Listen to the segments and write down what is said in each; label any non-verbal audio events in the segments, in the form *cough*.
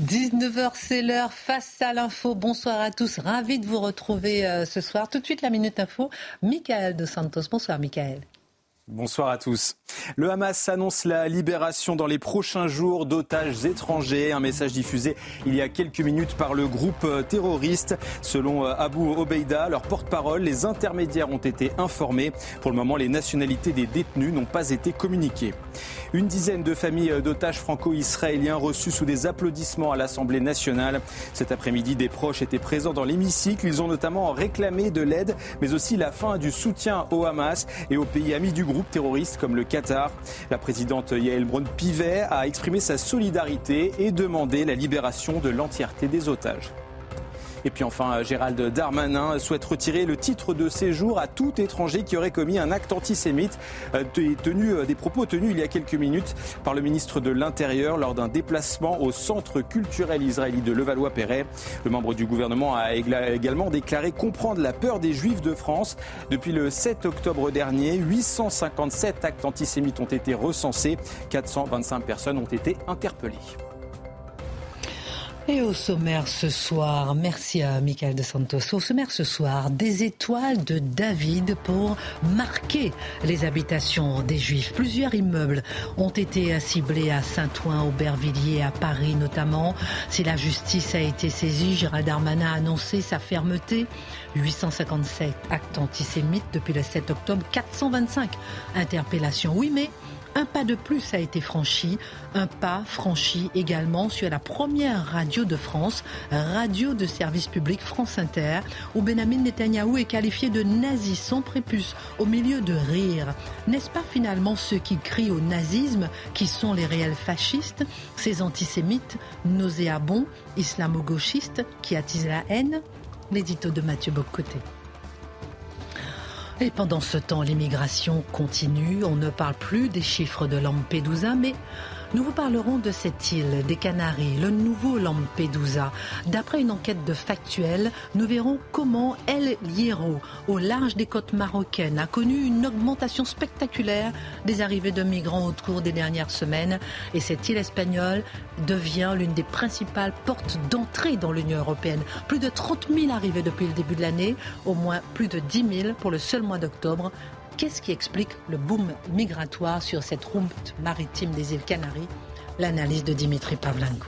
19h, c'est l'heure. Face à l'info, bonsoir à tous. Ravi de vous retrouver euh, ce soir. Tout de suite, la Minute Info. Michael de Santos. Bonsoir, Michael. Bonsoir à tous. Le Hamas annonce la libération dans les prochains jours d'otages étrangers. Un message diffusé il y a quelques minutes par le groupe terroriste. Selon euh, Abu Obeida, leur porte-parole, les intermédiaires ont été informés. Pour le moment, les nationalités des détenus n'ont pas été communiquées. Une dizaine de familles d'otages franco-israéliens reçus sous des applaudissements à l'Assemblée nationale. Cet après-midi, des proches étaient présents dans l'hémicycle. Ils ont notamment réclamé de l'aide, mais aussi la fin du soutien au Hamas et aux pays amis du groupe terroristes comme le Qatar. La présidente Yael Braun-Pivet a exprimé sa solidarité et demandé la libération de l'entièreté des otages. Et puis enfin, Gérald Darmanin souhaite retirer le titre de séjour à tout étranger qui aurait commis un acte antisémite, euh, tenu, euh, des propos tenus il y a quelques minutes par le ministre de l'Intérieur lors d'un déplacement au centre culturel israélien de Levallois-Perret. Le membre du gouvernement a également déclaré comprendre la peur des juifs de France. Depuis le 7 octobre dernier, 857 actes antisémites ont été recensés, 425 personnes ont été interpellées. Et au sommaire ce soir, merci à Michael de Santos. Au sommaire ce soir, des étoiles de David pour marquer les habitations des Juifs. Plusieurs immeubles ont été ciblés à Saint-Ouen, Aubervilliers, à Paris notamment. Si la justice a été saisie, Gérald Darmanin a annoncé sa fermeté. 857 actes antisémites depuis le 7 octobre, 425 interpellations. Oui, mais un pas de plus a été franchi, un pas franchi également sur la première radio de France, radio de service public France Inter, où Benjamin Netanyahou est qualifié de nazi sans prépuce, au milieu de rire. N'est-ce pas finalement ceux qui crient au nazisme qui sont les réels fascistes, ces antisémites, nauséabonds, islamo-gauchistes qui attisent la haine? L'édito de Mathieu Bocoté. Et pendant ce temps, l'immigration continue. On ne parle plus des chiffres de Lampedusa, mais nous vous parlerons de cette île des Canaries, le nouveau Lampedusa. D'après une enquête de Factuel, nous verrons comment El Hierro, au large des côtes marocaines, a connu une augmentation spectaculaire des arrivées de migrants au cours des dernières semaines. Et cette île espagnole devient l'une des principales portes d'entrée dans l'Union européenne. Plus de 30 000 arrivées depuis le début de l'année, au moins plus de 10 000 pour le seul mois d'octobre. Qu'est-ce qui explique le boom migratoire sur cette route maritime des îles Canaries L'analyse de Dimitri Pavlenko.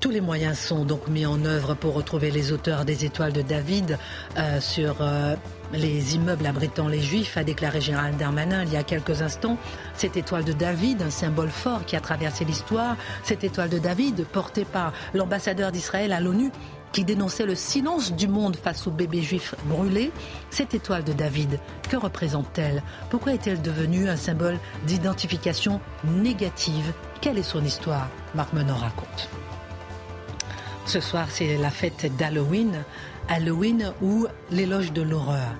Tous les moyens sont donc mis en œuvre pour retrouver les auteurs des étoiles de David euh, sur euh, les immeubles abritant les Juifs, a déclaré Gérald Darmanin il y a quelques instants. Cette étoile de David, un symbole fort qui a traversé l'histoire, cette étoile de David portée par l'ambassadeur d'Israël à l'ONU, qui dénonçait le silence du monde face aux bébés juifs brûlés, cette étoile de David, que représente-t-elle? Pourquoi est-elle devenue un symbole d'identification négative? Quelle est son histoire? Marc Menon raconte. Ce soir, c'est la fête d'Halloween. Halloween ou l'éloge de l'horreur.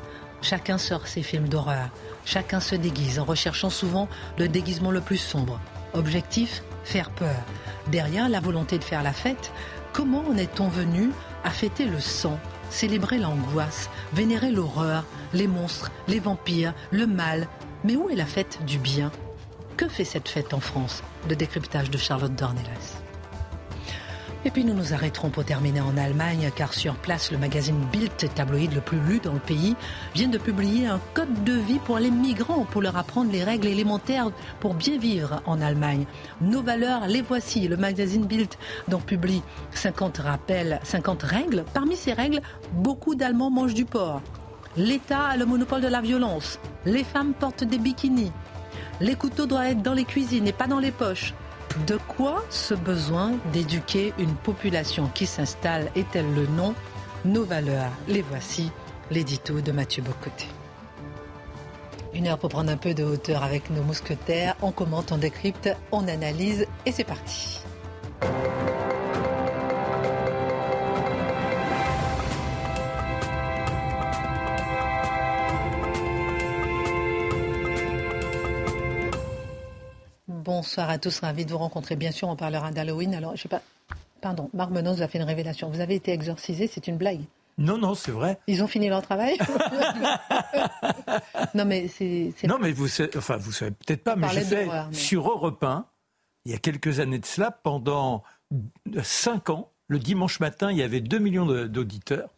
Chacun sort ses films d'horreur. Chacun se déguise en recherchant souvent le déguisement le plus sombre. Objectif Faire peur. Derrière la volonté de faire la fête, comment en est-on venu à fêter le sang, célébrer l'angoisse, vénérer l'horreur, les monstres, les vampires, le mal. Mais où est la fête du bien? Que fait cette fête en France? Le décryptage de Charlotte Dornelas. Et puis nous nous arrêterons pour terminer en Allemagne, car sur place, le magazine Bild, tabloïd le plus lu dans le pays, vient de publier un code de vie pour les migrants, pour leur apprendre les règles élémentaires pour bien vivre en Allemagne. Nos valeurs, les voici. Le magazine Bild donc publie 50 rappels, 50 règles. Parmi ces règles, beaucoup d'Allemands mangent du porc. L'État a le monopole de la violence. Les femmes portent des bikinis. Les couteaux doivent être dans les cuisines et pas dans les poches. De quoi ce besoin d'éduquer une population qui s'installe est-elle le nom Nos valeurs, les voici, l'édito de Mathieu Bocoté. Une heure pour prendre un peu de hauteur avec nos mousquetaires. On commente, on décrypte, on analyse et c'est parti. Bonsoir à tous, ravi de vous rencontrer. Bien sûr, on parlera d'Halloween. Alors, je sais pas. Pardon, Marc Menon a fait une révélation. Vous avez été exorcisé, c'est une blague. Non, non, c'est vrai. Ils ont fini leur travail *laughs* Non, mais c'est. Non, mais vous, enfin, vous savez peut-être pas, mais je sais, sur Europe 1, il y a quelques années de cela, pendant cinq ans, le dimanche matin, il y avait 2 millions d'auditeurs.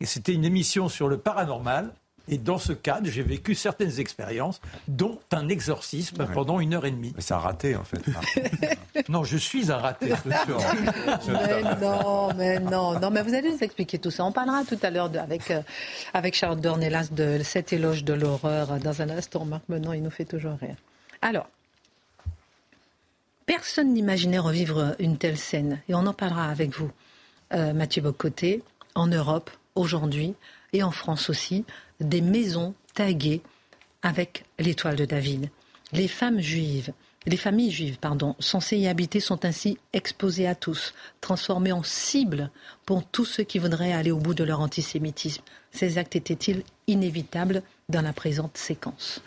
Et c'était une émission sur le paranormal. Et dans ce cadre, j'ai vécu certaines expériences, dont un exorcisme pendant une heure et demie. Mais c'est un raté, en fait. *laughs* non, je suis un raté. *laughs* mais non, mais non, non, mais vous allez nous expliquer tout ça. On parlera tout à l'heure avec, euh, avec Charles Dornelas de cet éloge de l'horreur dans un instant. Marc Menon, il nous fait toujours rire. Alors, personne n'imaginait revivre une telle scène. Et on en parlera avec vous, euh, Mathieu Bocoté, en Europe, aujourd'hui, et en France aussi des maisons taguées avec l'étoile de David. Les femmes juives, les familles juives, pardon, censées y habiter sont ainsi exposées à tous, transformées en cibles pour tous ceux qui voudraient aller au bout de leur antisémitisme. Ces actes étaient-ils inévitables dans la présente séquence?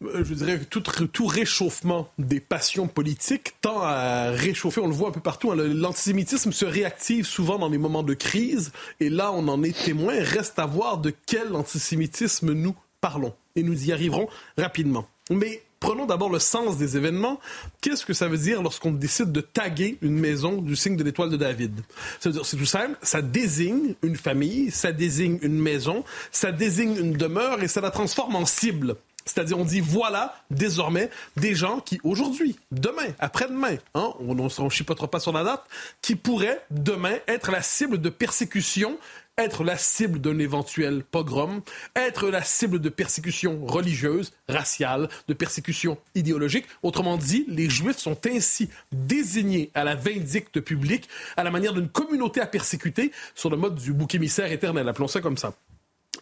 Je dirais que tout, réchauffement des passions politiques tend à réchauffer, on le voit un peu partout, hein, l'antisémitisme se réactive souvent dans les moments de crise, et là on en est témoin, reste à voir de quel antisémitisme nous parlons, et nous y arriverons rapidement. Mais prenons d'abord le sens des événements. Qu'est-ce que ça veut dire lorsqu'on décide de taguer une maison du signe de l'étoile de David? C'est tout simple, ça désigne une famille, ça désigne une maison, ça désigne une demeure et ça la transforme en cible. C'est-à-dire, on dit voilà désormais des gens qui, aujourd'hui, demain, après-demain, hein, on ne chipotera pas sur la date, qui pourraient demain être la cible de persécution être la cible d'un éventuel pogrom, être la cible de persécutions religieuses, raciales, de persécutions idéologiques. Autrement dit, les Juifs sont ainsi désignés à la vindicte publique à la manière d'une communauté à persécuter sur le mode du bouc émissaire éternel, appelons ça comme ça.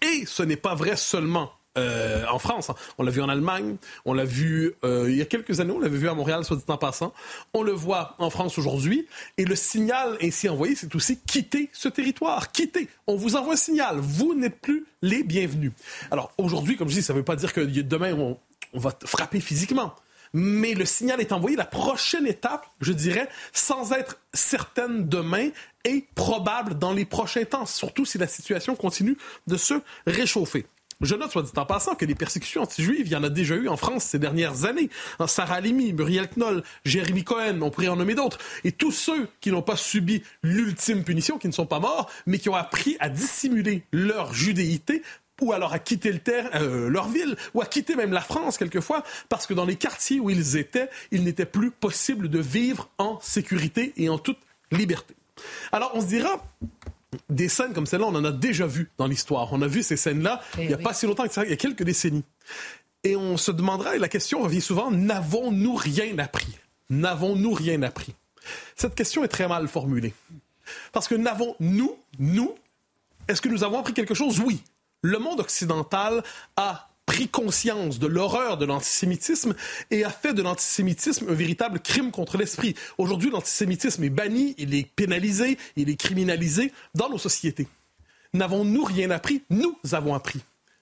Et ce n'est pas vrai seulement euh, en France. Hein. On l'a vu en Allemagne, on l'a vu euh, il y a quelques années, on l'avait vu à Montréal, soit dit en passant. On le voit en France aujourd'hui. Et le signal ainsi envoyé, c'est aussi quitter ce territoire. Quitter. On vous envoie un signal. Vous n'êtes plus les bienvenus. Alors aujourd'hui, comme je dis, ça ne veut pas dire que demain, on, on va frapper physiquement mais le signal est envoyé. La prochaine étape, je dirais, sans être certaine demain, est probable dans les prochains temps, surtout si la situation continue de se réchauffer. Je note, soit dit en passant, que les persécutions anti-juives, il y en a déjà eu en France ces dernières années. Sarah Halimi, Muriel Knoll, Jérémy Cohen, on pourrait en nommer d'autres. Et tous ceux qui n'ont pas subi l'ultime punition, qui ne sont pas morts, mais qui ont appris à dissimuler leur judéité ou alors à quitter le euh, leur ville, ou à quitter même la France quelquefois, parce que dans les quartiers où ils étaient, il n'était plus possible de vivre en sécurité et en toute liberté. Alors on se dira, des scènes comme celle-là, on en a déjà vu dans l'histoire. On a vu ces scènes-là eh il n'y a pas si longtemps que ça, il y a quelques décennies. Et on se demandera, et la question revient souvent, n'avons-nous rien appris? N'avons-nous rien appris? Cette question est très mal formulée. Parce que n'avons-nous, nous, est-ce que nous avons appris quelque chose? Oui. Le monde occidental a pris conscience de l'horreur de l'antisémitisme et a fait de l'antisémitisme un véritable crime contre l'esprit. Aujourd'hui, l'antisémitisme est banni, il est pénalisé, il est criminalisé dans nos sociétés. N'avons-nous rien appris? Nous avons appris.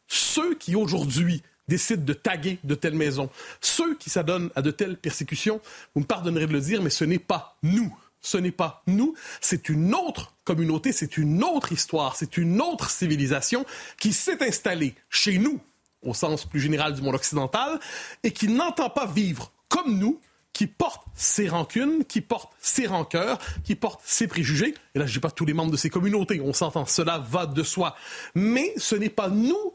Ceux qui aujourd'hui décident de taguer de telles maisons, ceux qui s'adonnent à de telles persécutions, vous me pardonnerez de le dire, mais ce n'est pas nous. Ce n'est pas nous, c'est une autre communauté, c'est une autre histoire, c'est une autre civilisation qui s'est installée chez nous, au sens plus général du monde occidental, et qui n'entend pas vivre comme nous, qui porte ses rancunes, qui porte ses rancœurs, qui porte ses préjugés. Et là, je dis pas tous les membres de ces communautés, on s'entend, cela va de soi. Mais ce n'est pas nous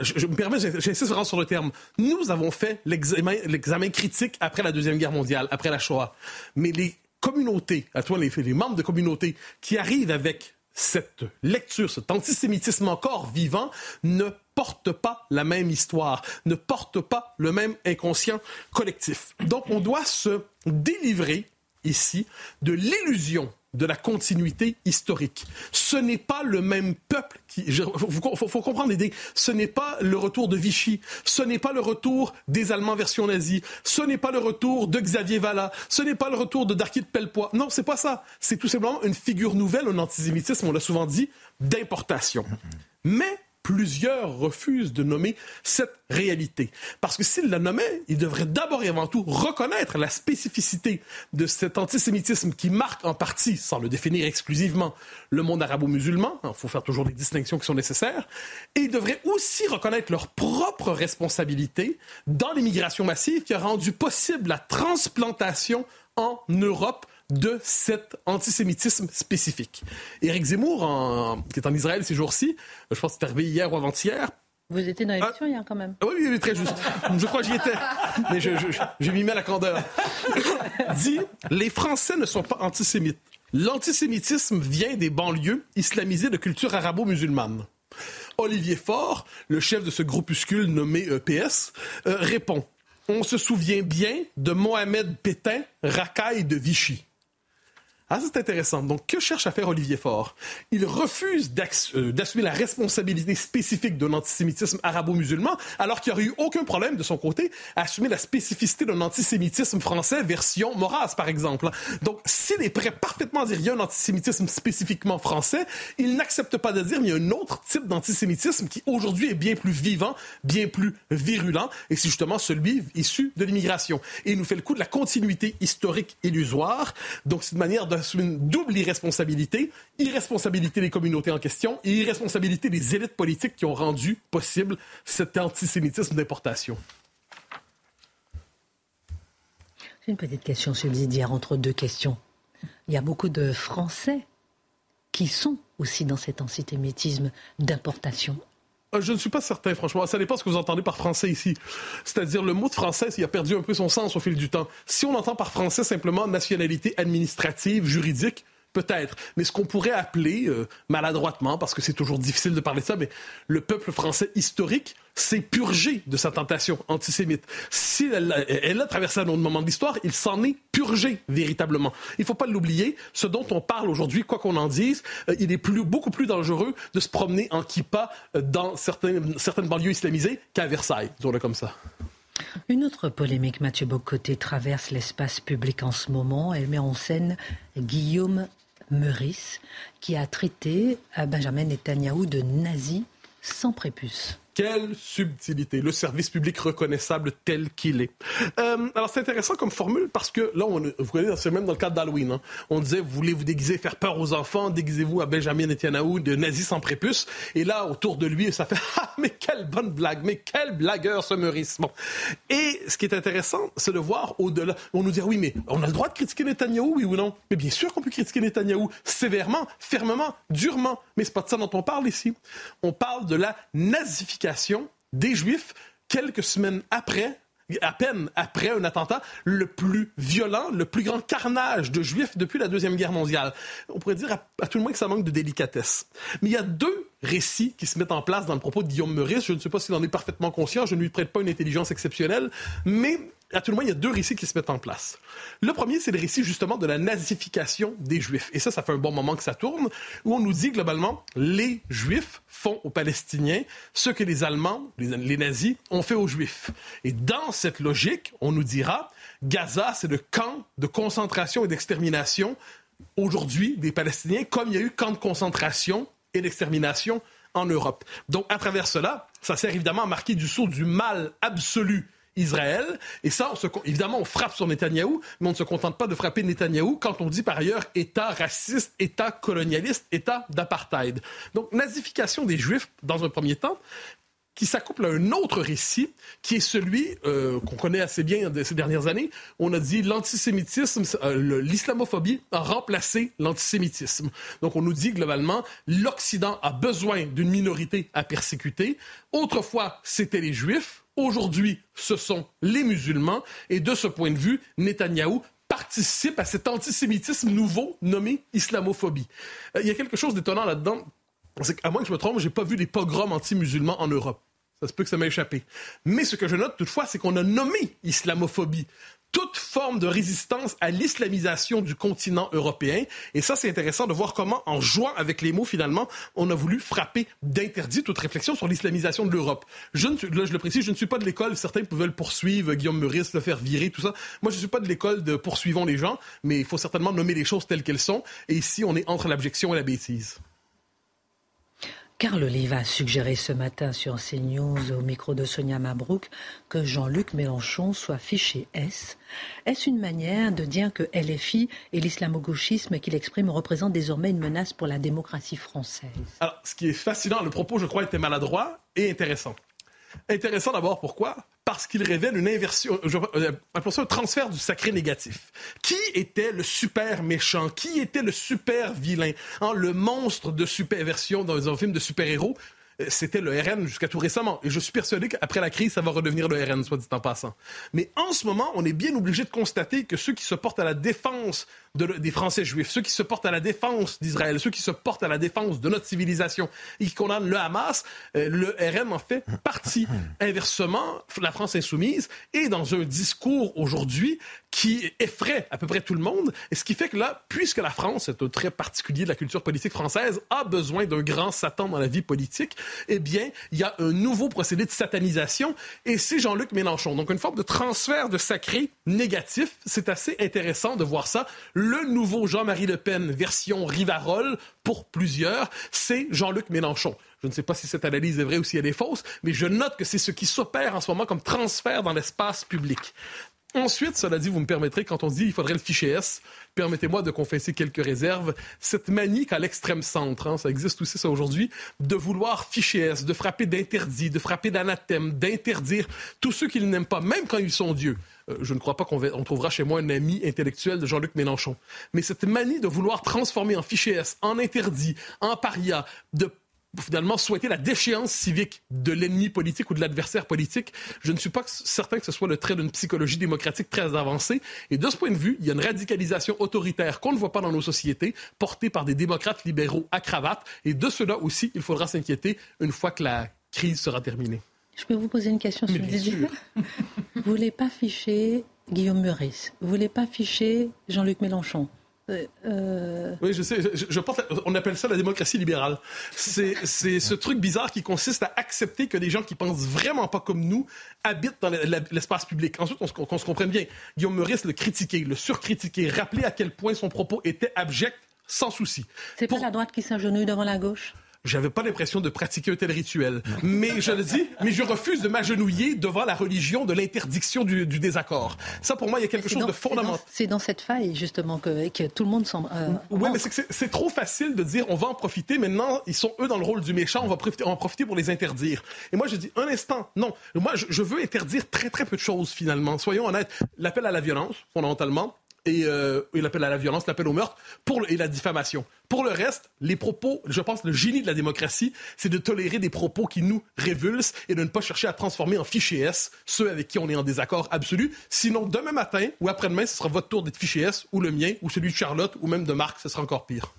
je, me permets, j'insiste vraiment sur le terme. Nous avons fait l'examen critique après la Deuxième Guerre mondiale, après la Shoah. Mais les communautés, à toi les, les membres de communautés qui arrivent avec cette lecture, cet antisémitisme encore vivant, ne porte pas la même histoire, ne porte pas le même inconscient collectif. Donc on doit se délivrer ici de l'illusion de la continuité historique. Ce n'est pas le même peuple qui... Il faut, faut, comprendre l'idée. Ce n'est pas le retour de Vichy. Ce n'est pas le retour des Allemands version nazie. Ce n'est pas le retour de Xavier Vallat. Ce n'est pas le retour de Darky de Pellepoix. Non, c'est pas ça. C'est tout simplement une figure nouvelle, un antisémitisme, on l'a souvent dit, d'importation. Mais plusieurs refusent de nommer cette réalité. Parce que s'ils la nommaient, ils devraient d'abord et avant tout reconnaître la spécificité de cet antisémitisme qui marque en partie, sans le définir exclusivement, le monde arabo-musulman. Il faut faire toujours les distinctions qui sont nécessaires. Et ils devraient aussi reconnaître leur propre responsabilité dans l'immigration massive qui a rendu possible la transplantation en Europe de cet antisémitisme spécifique. Éric Zemmour, qui est en Israël ces jours-ci, je pense que c'est arrivé hier ou avant-hier, vous étiez dans l'émission hier quand même. Ah oui, oui, très juste. Je crois que j'y étais. Mais je, je, m'y mets à la candeur. *laughs* dit Les Français ne sont pas antisémites. L'antisémitisme vient des banlieues islamisées de culture arabo-musulmane. Olivier Faure, le chef de ce groupuscule nommé EPS, euh, répond On se souvient bien de Mohamed Pétain, racaille de Vichy. Ah, c'est intéressant. Donc, que cherche à faire Olivier Faure? Il refuse euh, d'assumer la responsabilité spécifique d'un antisémitisme arabo-musulman, alors qu'il n'y aurait eu aucun problème de son côté à assumer la spécificité d'un antisémitisme français version Maurras, par exemple. Donc, s'il est prêt parfaitement à dire qu'il y a un antisémitisme spécifiquement français, il n'accepte pas de dire qu'il y a un autre type d'antisémitisme qui aujourd'hui est bien plus vivant, bien plus virulent, et c'est justement celui issu de l'immigration. Et il nous fait le coup de la continuité historique illusoire. Donc, c'est une manière de une double irresponsabilité, irresponsabilité des communautés en question et irresponsabilité des élites politiques qui ont rendu possible cet antisémitisme d'importation. J'ai une petite question subsidiaire entre deux questions. Il y a beaucoup de Français qui sont aussi dans cet antisémitisme d'importation. Euh, je ne suis pas certain, franchement. Ça dépend ce que vous entendez par français ici. C'est-à-dire, le mot de français, il a perdu un peu son sens au fil du temps. Si on entend par français simplement nationalité administrative, juridique, Peut-être. Mais ce qu'on pourrait appeler, euh, maladroitement, parce que c'est toujours difficile de parler de ça, mais le peuple français historique s'est purgé de sa tentation antisémite. Si elle, a traversé un autre moment de l'histoire, il s'en est purgé véritablement. Il ne faut pas l'oublier. Ce dont on parle aujourd'hui, quoi qu'on en dise, euh, il est beaucoup plus dangereux de se promener en kippa euh, dans certaines, certaines banlieues islamisées qu'à Versailles, disons-le comme ça. Une autre polémique, Mathieu Bocoté, traverse l'espace public en ce moment. Elle met en scène Guillaume Meurice, qui a traité à Benjamin Netanyahou de nazi sans prépuce. Quelle subtilité, le service public reconnaissable tel qu'il est. Euh, alors c'est intéressant comme formule parce que là, on, vous connaissez, c'est même dans le cadre d'Halloween. Hein. On disait, vous voulez vous déguiser, faire peur aux enfants, déguisez-vous à Benjamin Netanyahu de nazi sans prépuce. Et là, autour de lui, ça fait, *laughs* ah, mais quelle bonne blague, mais quel blagueur ce Meurice. Et ce qui est intéressant, c'est de voir au-delà. On nous dit, oui, mais on a le droit de critiquer Netanyahu, oui ou non? Mais bien sûr qu'on peut critiquer Netanyahu sévèrement, fermement, durement. Mais c'est pas de ça dont on parle ici. On parle de la nazification des Juifs quelques semaines après à peine après un attentat le plus violent, le plus grand carnage de juifs depuis la Deuxième Guerre mondiale. On pourrait dire à, tout le moins que ça manque de délicatesse. Mais il y a deux récits qui se mettent en place dans le propos de Guillaume Meurice. Je ne sais pas s'il en est parfaitement conscient, je ne lui prête pas une intelligence exceptionnelle, mais à tout le moins, il y a deux récits qui se mettent en place. Le premier, c'est le récit justement de la nazification des Juifs. Et ça, ça fait un bon moment que ça tourne, où on nous dit globalement, les Juifs font aux Palestiniens ce que les Allemands, les, nazis, ont fait aux Juifs. Et dans cette logique, on nous dira, Gaza, c'est le camp de concentration et d'extermination aujourd'hui des Palestiniens, comme il y a eu camp de concentration et d'extermination en Europe. Donc, à travers cela, ça sert évidemment à marquer du saut du mal absolu Israël. Et ça, évidemment, on frappe sur Netanyahou, mais on ne se contente pas de frapper Netanyahou quand on dit par ailleurs État raciste, État colonialiste, État d'apartheid. Donc, nazification des Juifs dans un premier temps, qui s'accouple à un autre récit, qui est celui euh, qu'on connaît assez bien de ces dernières années. On a dit l'antisémitisme, euh, l'islamophobie a remplacé l'antisémitisme. Donc on nous dit globalement, l'Occident a besoin d'une minorité à persécuter. Autrefois, c'était les Juifs. Aujourd'hui, ce sont les musulmans. Et de ce point de vue, Netanyahou participe à cet antisémitisme nouveau nommé islamophobie. Euh, il y a quelque chose d'étonnant là-dedans. C'est qu'à moins que je me trompe, j'ai pas vu des pogroms anti-musulmans en Europe. Ça se peut que ça m'ait échappé. Mais ce que je note toutefois, c'est qu'on a nommé islamophobie toute forme de résistance à l'islamisation du continent européen. Et ça, c'est intéressant de voir comment, en jouant avec les mots, finalement, on a voulu frapper d'interdit toute réflexion sur l'islamisation de l'Europe. Je ne là, je le précise, je ne suis pas de l'école, certains pouvaient le poursuivre, Guillaume Meurice, le faire virer, tout ça. Moi, je ne suis pas de l'école de poursuivons les gens, mais il faut certainement nommer les choses telles qu'elles sont. Et ici, on est entre l'abjection et la bêtise. Carl Oliva a suggéré ce matin sur CNews au micro de Sonia Mabrouk que Jean-Luc Mélenchon soit fiché S. Est-ce une manière de dire que LFI et l'islamo-gauchisme qu'il exprime représentent désormais une menace pour la démocratie française? Alors, ce qui est fascinant, le propos, je crois, était maladroit et intéressant. Intéressant d'abord, pourquoi? Parce qu'il révèle une inversion, je, euh, un transfert du sacré négatif. Qui était le super méchant? Qui était le super vilain? Hein, le monstre de superversion dans un film de super-héros, euh, c'était le RN jusqu'à tout récemment. Et je suis persuadé qu'après la crise, ça va redevenir le RN, soit dit en passant. Mais en ce moment, on est bien obligé de constater que ceux qui se portent à la défense des Français juifs, ceux qui se portent à la défense d'Israël, ceux qui se portent à la défense de notre civilisation et qui condamnent le Hamas, euh, le RN en fait partie. *laughs* Inversement, la France insoumise est dans un discours aujourd'hui qui effraie à peu près tout le monde, et ce qui fait que là, puisque la France est un trait particulier de la culture politique française, a besoin d'un grand Satan dans la vie politique, eh bien, il y a un nouveau procédé de satanisation, et c'est Jean-Luc Mélenchon. Donc, une forme de transfert de sacré négatif. C'est assez intéressant de voir ça le nouveau Jean-Marie Le Pen, version Rivarol, pour plusieurs, c'est Jean-Luc Mélenchon. Je ne sais pas si cette analyse est vraie ou si elle est fausse, mais je note que c'est ce qui s'opère en ce moment comme transfert dans l'espace public. Ensuite, cela dit, vous me permettrez, quand on dit il faudrait le fichier S, permettez-moi de confesser quelques réserves. Cette manie qu'à l'extrême centre, hein, ça existe aussi ça aujourd'hui, de vouloir fichier S, de frapper d'interdits, de frapper d'anathèmes, d'interdire tous ceux qu'ils n'aiment pas, même quand ils sont dieux. Euh, je ne crois pas qu'on trouvera chez moi un ami intellectuel de Jean-Luc Mélenchon. Mais cette manie de vouloir transformer en fichier S, en interdit, en paria, de finalement souhaiter la déchéance civique de l'ennemi politique ou de l'adversaire politique. Je ne suis pas certain que ce soit le trait d'une psychologie démocratique très avancée. Et de ce point de vue, il y a une radicalisation autoritaire qu'on ne voit pas dans nos sociétés, portée par des démocrates libéraux à cravate. Et de cela aussi, il faudra s'inquiéter une fois que la crise sera terminée. Je peux vous poser une question sur le Vous voulez pas ficher Guillaume Meurice Vous voulez pas ficher Jean-Luc Mélenchon euh, euh, oui, je sais. Je, on appelle ça la démocratie libérale. C'est ce truc bizarre qui consiste à accepter que des gens qui pensent vraiment pas comme nous habitent dans l'espace public. Ensuite, on se, se comprenne bien. Guillaume Meurice le critiquer, le surcritiquer, rappeler à quel point son propos était abject, sans souci. C'est pas la droite qui s'agenouille devant la gauche? J'avais pas l'impression de pratiquer un tel rituel. Mais je le dis, mais je refuse de m'agenouiller devant la religion de l'interdiction du, désaccord. Ça, pour moi, il y a quelque chose de fondamental. C'est dans, cette faille, justement, que, que tout le monde semble. Euh, oui, mais c'est trop facile de dire on va en profiter. Maintenant, ils sont eux dans le rôle du méchant, on va profiter, en profiter pour les interdire. Et moi, je dis un instant, non. Moi, je, je veux interdire très, très peu de choses, finalement. Soyons honnêtes. L'appel à la violence, fondamentalement, et, euh, l'appel à la violence, l'appel au meurtre, pour, et la diffamation. Pour le reste, les propos, je pense, le génie de la démocratie, c'est de tolérer des propos qui nous révulsent et de ne pas chercher à transformer en fichier S ceux avec qui on est en désaccord absolu. Sinon, demain matin ou après-demain, ce sera votre tour d'être fichier S ou le mien ou celui de Charlotte ou même de Marc, ce sera encore pire.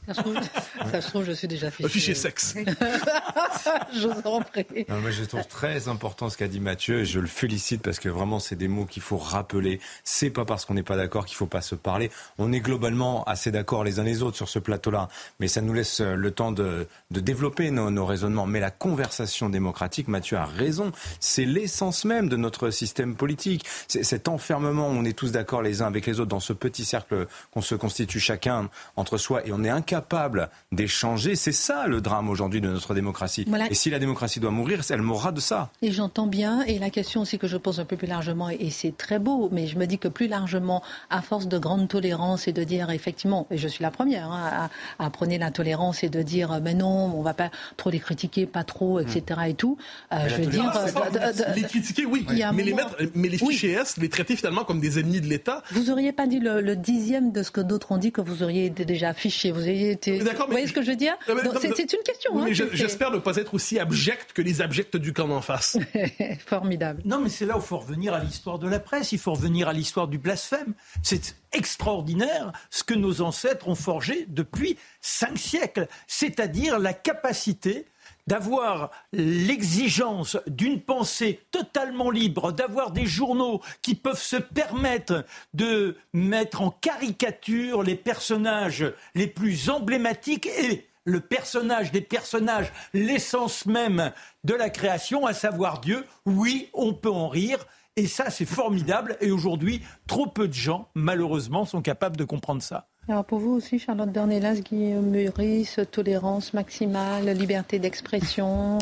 Ça se trouve, je suis déjà fichier. Un fichier sexe. *laughs* je vous en prie. moi, je trouve très important ce qu'a dit Mathieu et je le félicite parce que vraiment, c'est des mots qu'il faut rappeler. C'est pas parce qu'on n'est pas d'accord qu'il faut pas se parler. On est globalement assez d'accord les uns les autres sur ce plateau-là mais ça nous laisse euh, le temps de, développer nos, raisonnements. Mais la conversation démocratique, Mathieu a raison, c'est l'essence même de notre système politique. Cet enfermement, on est tous d'accord les uns avec les autres dans ce petit cercle qu'on se constitue chacun entre soi et on est incapable d'échanger. C'est ça le drame aujourd'hui de notre démocratie. Et si la démocratie doit mourir, elle mourra de ça. Et j'entends bien. Et la question aussi que je pose un peu plus largement, et c'est très beau, mais je me dis que plus largement, à force de grande tolérance et de dire effectivement, et je suis la première hein, à, à prenez la tolérance et de dire euh, mais non, on va pas trop les critiquer, pas trop, etc. Et tout. Euh, je veux dire, les critiquer, oui, mais les mettre, mais les fichiers S, les traiter finalement comme des ennemis de l'État. Vous auriez pas dit le, dixième de ce que d'autres ont dit que vous auriez été déjà affiché. Vous auriez été. Vous voyez ce que je veux dire? C'est une question. Hein, j'espère ne pas être aussi abject que les abjects du camp d'en face. *laughs* Formidable. Non, mais c'est là où il faut revenir à l'histoire de la presse. Il faut revenir à l'histoire du blasphème. C'est extraordinaire ce que nos ancêtres ont forgé depuis cinq siècles, c'est-à-dire la capacité d'avoir l'exigence d'une pensée totalement libre, d'avoir des journaux qui peuvent se permettre de mettre en caricature les personnages les plus emblématiques et le personnage des personnages, l'essence même de la création, à savoir Dieu, oui, on peut en rire. Et ça, c'est formidable. Et aujourd'hui, trop peu de gens, malheureusement, sont capables de comprendre ça. Alors pour vous aussi, Charlotte Dornelas, Guillaume Meurice, tolérance maximale, liberté d'expression.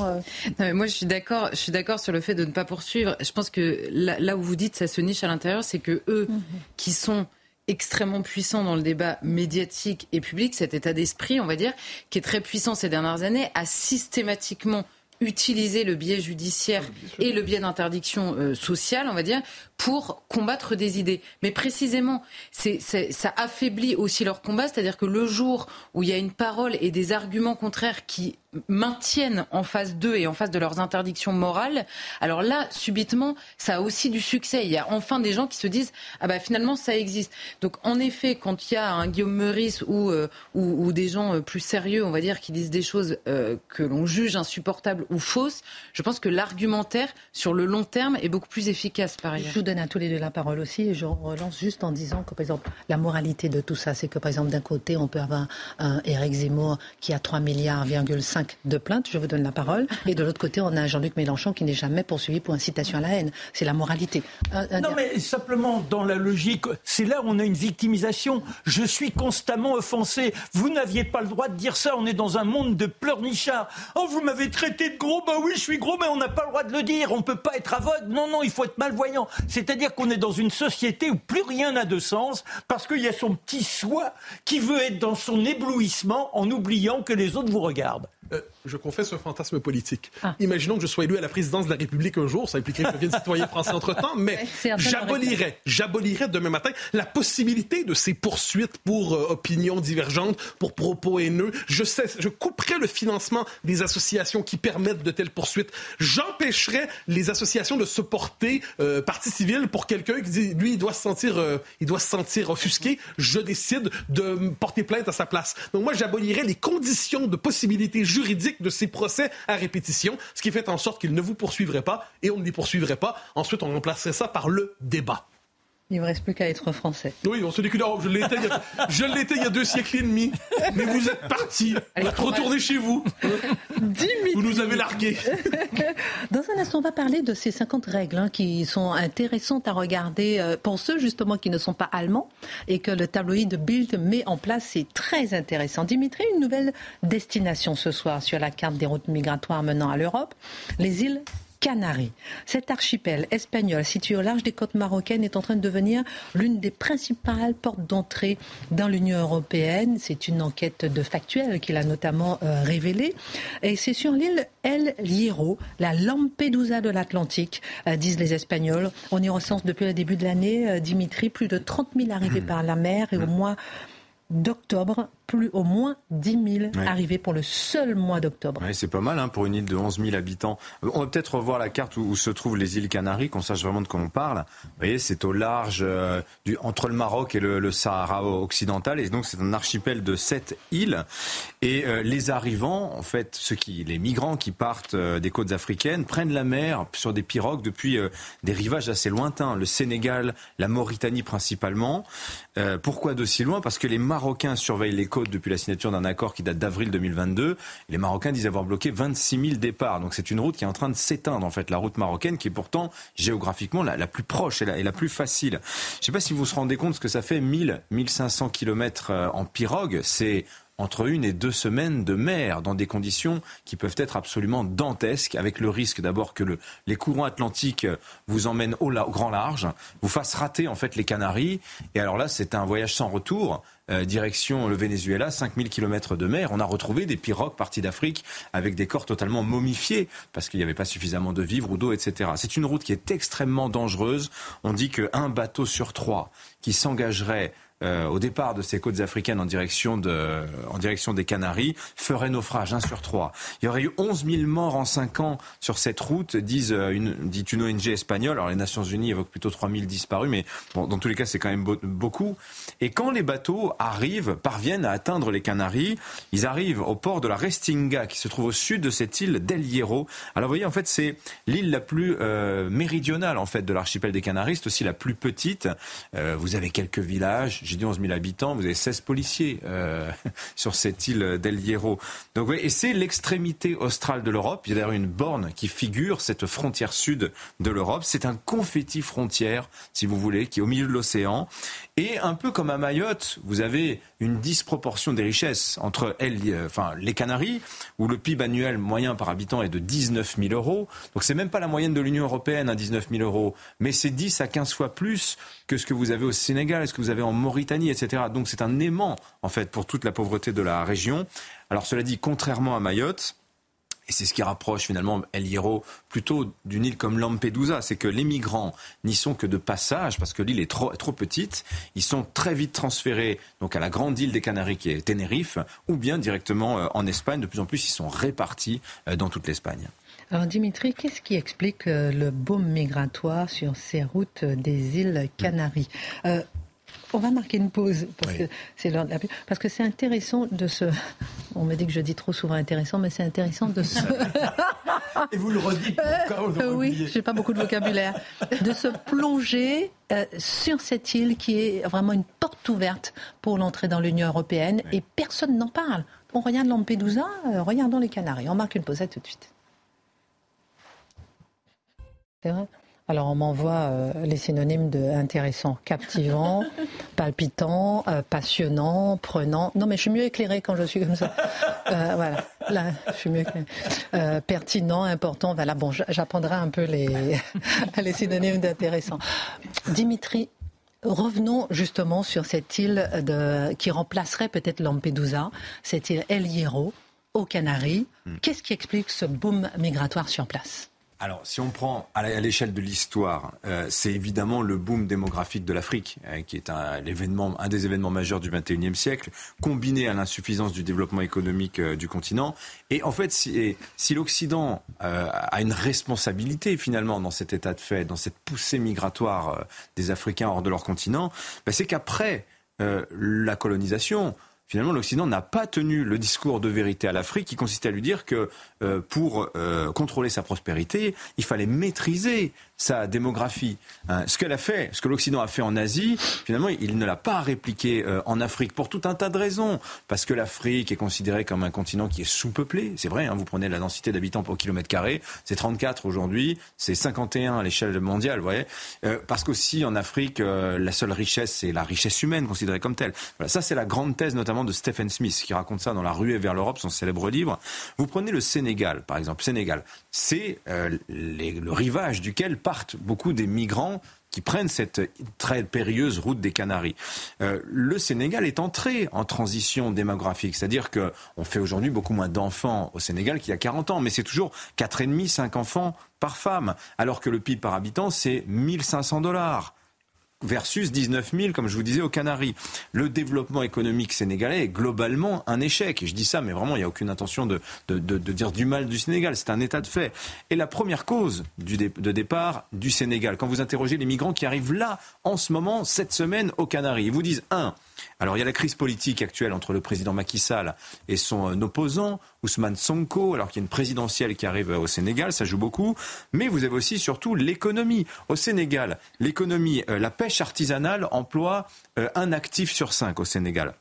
Euh. moi, je suis d'accord. Je suis d'accord sur le fait de ne pas poursuivre. Je pense que là, où vous dites ça se niche à l'intérieur, c'est que eux, mhm. qui sont extrêmement puissants dans le débat médiatique et public, cet état d'esprit, on va dire, qui est très puissant ces dernières années, a systématiquement utilisé le biais judiciaire et le biais d'interdiction euh, sociale, on va dire, pour combattre des idées. Mais précisément, c'est, ça affaiblit aussi leur combat, c'est-à-dire que le jour où il y a une parole et des arguments contraires qui maintiennent en face d'eux et en face de leurs interdictions morales, alors là, subitement, ça a aussi du succès. Il y a enfin des gens qui se disent ah bah finalement ça existe. Donc en effet, quand il y a un Guillaume Meurice ou, euh, ou, des gens euh, plus sérieux, on va dire, qui disent des choses euh, que l'on juge insupportables ou fausses, je pense que l'argumentaire sur le long terme est beaucoup plus efficace par ailleurs donne à tous les deux la parole aussi et je relance juste en disant que, par exemple, la moralité de tout ça, c'est que, par exemple, d'un côté, on peut avoir un Eric Zemmour qui a 3 de plaintes, je vous donne la parole, et de l'autre côté, on a Jean-Luc Mélenchon qui n'est jamais poursuivi pour incitation à la haine. C'est la moralité. non, mais simplement, dans la logique, c'est là où on a une victimisation. Je suis constamment offensé. Vous n'aviez pas le droit de dire ça. On est dans un monde de pleurnichards. Oh, vous m'avez traité de gros. Bah oui, je suis gros, mais on n'a pas le droit de le dire. On peut pas être aveugle. Non, non, il faut être malvoyant. C'est-à-dire qu'on est dans une société où plus rien n'a de sens parce qu'il y a son petit soi qui veut être dans son éblouissement en oubliant que les autres vous regardent. Uh, je confesse un fantasme politique. Ah. Imaginons que je sois élu à la présidence de la République un jour, ça impliquerait que je devienne citoyen français entre-temps, mais j'abolirais, j'abolirais demain matin la possibilité de ces poursuites pour euh, opinions divergentes, pour propos haineux. Je, sais, je couperais le financement des associations qui permettent de telles poursuites. J'empêcherais les associations de se porter euh, partie civile pour quelqu'un qui dit, lui, il doit se sentir, il doit se sentir offusqué. Je décide de porter plainte à sa place. Donc moi, j'abolirais les conditions de possibilité juridique de ces procès à répétition, ce qui fait en sorte qu'ils ne vous poursuivraient pas et on ne les poursuivrait pas. Ensuite, on remplacerait ça par le débat. Il ne reste plus qu'à être français. Oui, on se dit que *laughs* je l'étais il, y a deux siècles et demi. Mais vous êtes parti. Vous êtes retourné chez vous. Vous nous avez largués. *laughs* Dans un instant, on va parler de ces 50 règles hein, qui sont intéressantes à regarder euh, pour ceux justement qui ne sont pas allemands et que le tabloïd Bild met en place. C'est très intéressant. Dimitri, une nouvelle destination ce soir sur la carte des routes migratoires menant à l'Europe. Les îles Canaries. Cet archipel espagnol situé au large des côtes marocaines est en train de devenir l'une des principales portes d'entrée dans l'Union européenne. C'est une enquête de factuel qu'il a notamment euh, révélée. Et c'est sur l'île El Hierro, la Lampedusa de l'Atlantique, euh, disent les Espagnols. On y recense depuis le début de l'année, euh, Dimitri, plus de 30 000 arrivés mmh. par la mer et au mmh. mois d'octobre, plus au moins 10 000 arrivés pour le seul mois d'octobre. c'est pas mal hein, pour une île de 11 000 habitants. On va peut-être revoir la carte où, se trouvent les îles Canaries, qu'on sache vraiment de quoi on parle. Vous voyez, c'est au large, euh, du, entre le Maroc et le, Sahara occidental, et donc c'est un archipel de sept îles. Et euh, les arrivants, en fait, ceux qui, les migrants qui partent euh, des côtes africaines, prennent la mer sur des pirogues depuis des rivages assez lointains, le Sénégal, la Mauritanie principalement. pourquoi de si loin? Parce que les Marocains surveillent les côtes depuis la signature d'un accord qui date d'avril 2022. les Marocains disent avoir bloqué 26 000 départs. Donc c'est une route qui est en train de s'éteindre, en fait, la route marocaine, qui est pourtant géographiquement la, plus proche et la, plus facile. Je ne sais pas si vous vous rendez compte ce que ça fait 1000, 1500 kilomètres euh, en pirogue. C'est entre une et deux semaines de mer dans des conditions qui peuvent être absolument dantesques, avec le risque d'abord que le, les courants atlantiques vous emmènent au, au, grand large, vous fassent rater en fait les Canaries. Et alors là, c'est un voyage sans retour. Euh, direction le Venezuela, 5000 km de mer. On a retrouvé des pirogues partis d'Afrique avec des corps totalement momifiés parce qu'il n'y avait pas suffisamment de vivres ou d'eau, etc. C'est une route qui est extrêmement dangereuse. On dit qu'un bateau sur trois qui s'engagerait au départ de ces côtes africaines en direction, de, en direction des Canaries ferait naufrage, 1 sur 3. Il y aurait eu 11 000 morts en 5 ans sur cette route, disent une, dit une ONG espagnole. Alors les Nations Unies évoquent plutôt 3 000 disparus, mais bon, dans tous les cas, c'est quand même beaucoup. Et quand les bateaux arrivent, parviennent à atteindre les Canaries, ils arrivent au port de la Restinga, qui se trouve au sud de cette île d'El Hierro. Alors vous voyez, en fait, c'est l'île la plus euh, méridionale en fait de l'archipel des Canaries, c'est aussi la plus petite. Euh, vous avez quelques villages, j'ai dit 11 000 habitants, vous avez 16 policiers euh, *laughs* sur cette île d'El Hierro. Donc, et c'est l'extrémité australe de l'Europe. Il y a d'ailleurs une borne qui figure cette frontière sud de l'Europe. C'est un confetti frontière, si vous voulez, qui est au milieu de l'océan. Et un peu comme à Mayotte, vous avez une disproportion des richesses entre elles, enfin, les Canaries, où le PIB annuel moyen par habitant est de 19 000 euros. Donc c'est même pas la moyenne de l'Union européenne à 19 000 euros, mais c'est 10 à 15 fois plus que ce que vous avez au Sénégal, ce que vous avez en Mauritanie, etc. Donc c'est un aimant, en fait, pour toute la pauvreté de la région. Alors cela dit, contrairement à Mayotte, et c'est ce qui rapproche finalement El Hierro plutôt d'une île comme Lampedusa, c'est que les migrants n'y sont que de passage parce que l'île est trop, trop petite. Ils sont très vite transférés donc à la grande île des Canaries qui est Tenerife ou bien directement euh, en Espagne. De plus en plus, ils sont répartis euh, dans toute l'Espagne. Alors Dimitri, qu'est-ce qui explique euh, le boom migratoire sur ces routes des îles Canaries? On va marquer une pause parce que c'est l'heure de la parce que c'est intéressant de se. *laughs* On me dit que je dis trop souvent intéressant, mais c'est intéressant de se. *laughs* Et vous le redites. Euh, oui, j'ai pas beaucoup de vocabulaire. De se plonger euh, sur cette île qui est vraiment une porte ouverte pour l'entrée dans l'Union européenne et personne n'en parle. On regarde Lampedusa, euh, regardons les Canaries. On marque une pause, à tout de suite. C'est vrai alors on m'envoie euh, les synonymes de intéressant, captivant, *laughs* palpitant, euh, passionnant, prenant. Non mais je suis mieux éclairé quand je suis comme ça. Euh, voilà, là je suis mieux pertinent, important. Voilà, bon, j'apprendrai un peu les, *laughs* les synonymes d'intéressant. Dimitri, Revenons justement sur cette île de, qui remplacerait peut-être Lampedusa, cette île El Hierro, aux Canaries? Hmm. Qu'est-ce qui explique ce boom migratoire sur place? Alors, si on prend à l'échelle de l'histoire, euh, c'est évidemment le boom démographique de l'Afrique, euh, qui est un, un, des événements majeurs du XXIe siècle, combiné à l'insuffisance du développement économique euh, du continent. Et en fait, si, si l'Occident a une responsabilité finalement dans cet état de fait, dans cette poussée migratoire des Africains hors de leur continent, ben, c'est qu'après la colonisation, finalement, l'Occident n'a pas tenu le discours de vérité à l'Afrique qui consistait à lui dire que pour contrôler sa prospérité, il fallait maîtriser sa démographie. Hein, ce qu'elle a fait, ce que l'Occident a fait en Asie, finalement, il ne l'a pas répliqué euh, en Afrique pour tout un tas de raisons. Parce que l'Afrique est considérée comme un continent qui est sous-peuplé. C'est vrai, hein, vous prenez la densité d'habitants par kilomètre carré, c'est 34 aujourd'hui, c'est 51 à l'échelle mondiale, vous voyez. Euh, parce qu'aussi en Afrique, euh, la seule richesse, c'est la richesse humaine considérée comme telle. Voilà, ça c'est la grande thèse notamment de Stephen Smith qui raconte ça dans La ruée vers l'Europe, son célèbre livre. Vous prenez le Sénégal, par exemple. Sénégal, c'est le rivage duquel partent beaucoup des migrants qui prennent cette très périlleuse route des Canaries. Euh, le Sénégal est entré en transition démographique, c'est-à-dire qu'on fait aujourd'hui beaucoup moins d'enfants au Sénégal qu'il y a 40 ans, mais c'est toujours 4,5, 5 enfants par femme, alors que le PIB par habitant, c'est 1500 dollars versus 19 000, comme je vous disais, aux Canaries. Le développement économique sénégalais est globalement un échec. Et je dis ça, mais vraiment, il n'y a aucune intention de, de, de, dire du mal du Sénégal. C'est un état de fait. Et la première cause du de départ du Sénégal, quand vous interrogez les migrants qui arrivent là, en ce moment, cette semaine, aux Canaries, ils vous disent, un, alors il y a la crise politique actuelle entre le président Macky Sall et son euh, opposant, Ousmane Sonko, alors qu'il y a une présidentielle qui arrive euh, au Sénégal, ça joue beaucoup. Mais vous avez aussi surtout l'économie. Au Sénégal, l'économie, euh, la pêche artisanale emploie un actif sur cinq au Sénégal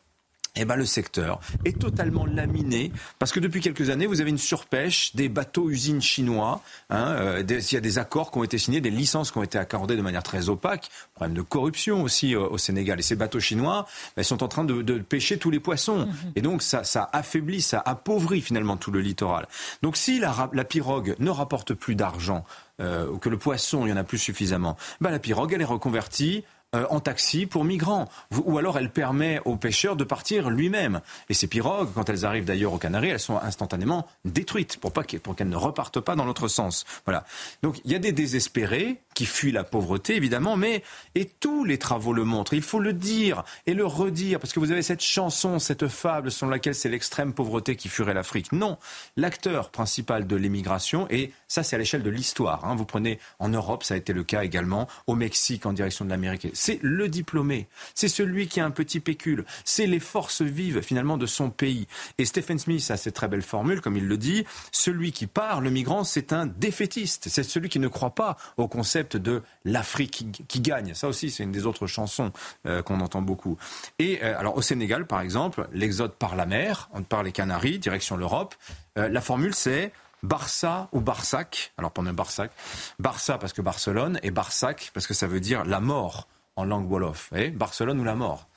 eh ben, le secteur est totalement laminé parce que depuis quelques années, vous avez une surpêche des bateaux-usines chinois. Hein, euh, il y a des accords qui ont été signés, des licences qui ont été accordées de manière très opaque. Problème de corruption aussi euh, au Sénégal. Et ces bateaux chinois ben, sont en train de, de, pêcher tous les poissons. Mhm. Et donc ça, ça, affaiblit, ça appauvrit finalement tout le littoral. Donc si la, la pirogue ne rapporte plus d'argent, euh, ou que le poisson, il y en a plus suffisamment, ben, la pirogue, elle est reconvertie euh, en taxi pour migrants. Ou alors elle permet aux pêcheurs de partir lui-même. Et ces pirogues, quand elles arrivent d'ailleurs aux Canaries, elles sont instantanément détruites pour, pas qu'elles ne repartent pas dans l'autre sens. Voilà. Donc il y a des désespérés qui fuient la pauvreté, évidemment, mais et tous les travaux le montrent. Il faut le dire et le redire, parce que vous avez cette chanson, cette fable selon laquelle c'est l'extrême pauvreté qui fuirait l'Afrique. Non, l'acteur principal de l'émigration, et ça c'est à l'échelle de l'histoire. Hein. Vous prenez en Europe, ça a été le cas également, au Mexique en direction de l'Amérique c'est le diplômé, c'est celui qui a un petit pécule, c'est les forces vives finalement de son pays. Et Stephen Smith a cette très belle formule, comme il le dit, celui qui part, le migrant, c'est un défaitiste, c'est celui qui ne croit pas au concept de l'Afrique qui, gagne. Ça aussi, c'est une des autres chansons euh, qu'on entend beaucoup. Et euh, alors au Sénégal, par exemple, l'exode par la mer, par les Canaries, direction l'Europe, euh, la formule c'est Barça ou Barsac. Alors pendant Barsac, Barça parce que Barcelone et Barsac parce que ça veut dire la mort en langue wolof. Barcelone ou la mort.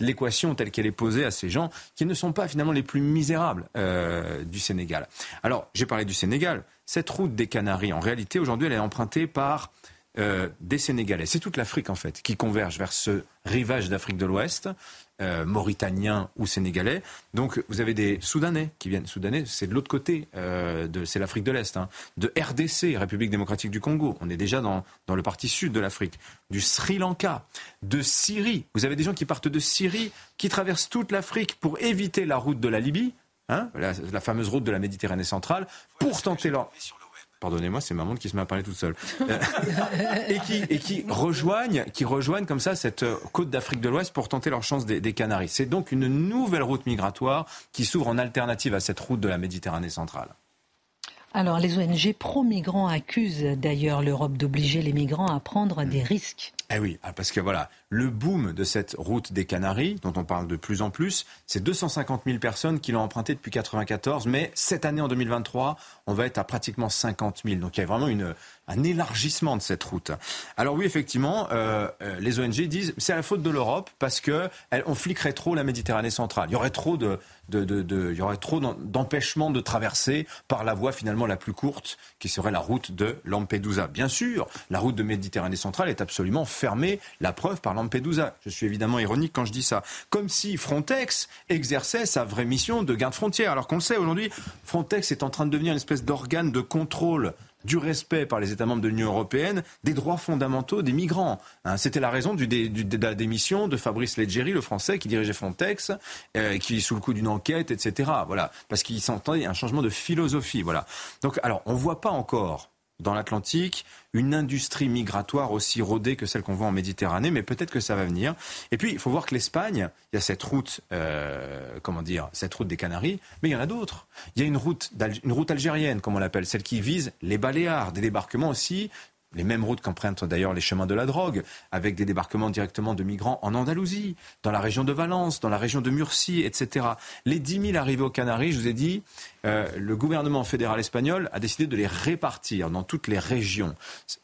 L'équation telle qu'elle est posée à ces gens qui ne sont pas finalement les plus misérables euh, du Sénégal. Alors, j'ai parlé du Sénégal. Cette route des Canaries, en réalité, aujourd'hui, elle est empruntée par euh, des Sénégalais. C'est toute l'Afrique, en fait, qui converge vers ce rivage d'Afrique de l'Ouest. Euh, mauritaniens ou sénégalais. Donc vous avez des Soudanais qui viennent. Soudanais, c'est de l'autre côté, euh, c'est l'Afrique de l'Est. Hein. De RDC, République démocratique du Congo. On est déjà dans, dans le parti sud de l'Afrique. Du Sri Lanka, de Syrie. Vous avez des gens qui partent de Syrie, qui traversent toute l'Afrique pour éviter la route de la Libye. Hein, la, la, fameuse route de la Méditerranée centrale, pour tenter leur... Pardonnez-moi, c'est ma montre qui se met à parler toute seule. Euh, *laughs* et, qui, et qui, rejoignent, qui rejoignent comme ça cette euh, côte d'Afrique de l'Ouest pour tenter leur chance des, des Canaries. C'est donc une nouvelle route migratoire qui s'ouvre en alternative à cette route de la Méditerranée centrale. Alors, les ONG pro-migrants accusent d'ailleurs l'Europe d'obliger les migrants à prendre des risques. Eh oui, ah, parce que voilà, le boom de cette route des Canaries, dont on parle de plus en plus, c'est 250 000 personnes qui l'ont emprunté depuis 1994, mais cette année, en 2023, on va être à pratiquement 50 000. Donc il y a vraiment un élargissement de cette route. Alors oui, effectivement, euh, euh les ONG disent c'est la faute de l'Europe parce que fliquerait trop la Méditerranée centrale. Il y aurait trop de, de, d'empêchements de traverser par la voie finalement la plus courte, qui serait la route de Lampedusa. Bien sûr, la route de Méditerranée centrale est absolument fermée. La preuve par Je suis évidemment ironique quand je dis ça. Comme si Frontex exerçait sa vraie mission de garde frontière. Alors qu'on le sait aujourd'hui, Frontex est en train de devenir une espèce d'organe de contrôle du respect par les États membres de l'Union européenne des droits fondamentaux des migrants. Hein, C'était la raison de la démission de Fabrice Leggeri, le Français, qui dirigeait Frontex, euh, qui sous le coup d'une enquête, etc. Voilà, parce qu'il s'entendait un changement de philosophie. Voilà. Donc, alors, on voit pas encore dans l'Atlantique une industrie migratoire aussi rodée que celle qu'on voit en Méditerranée, mais peut-être que ça va venir. Et puis, il faut voir que l'Espagne, il y a cette route, euh, comment dire, cette route des Canaries, mais il y en a d'autres. Il y a une route, une route algérienne, comme on l'appelle, celle qui vise les Baléares, des débarquements aussi les mêmes routes qu'empruntent d'ailleurs les chemins de la drogue, avec des débarquements directement de migrants en Andalousie, dans la région de Valence, dans la région de Murcie, etc. Les 10 000 arrivés aux Canaries, je vous ai dit, euh, le gouvernement fédéral espagnol a décidé de les répartir dans toutes les régions.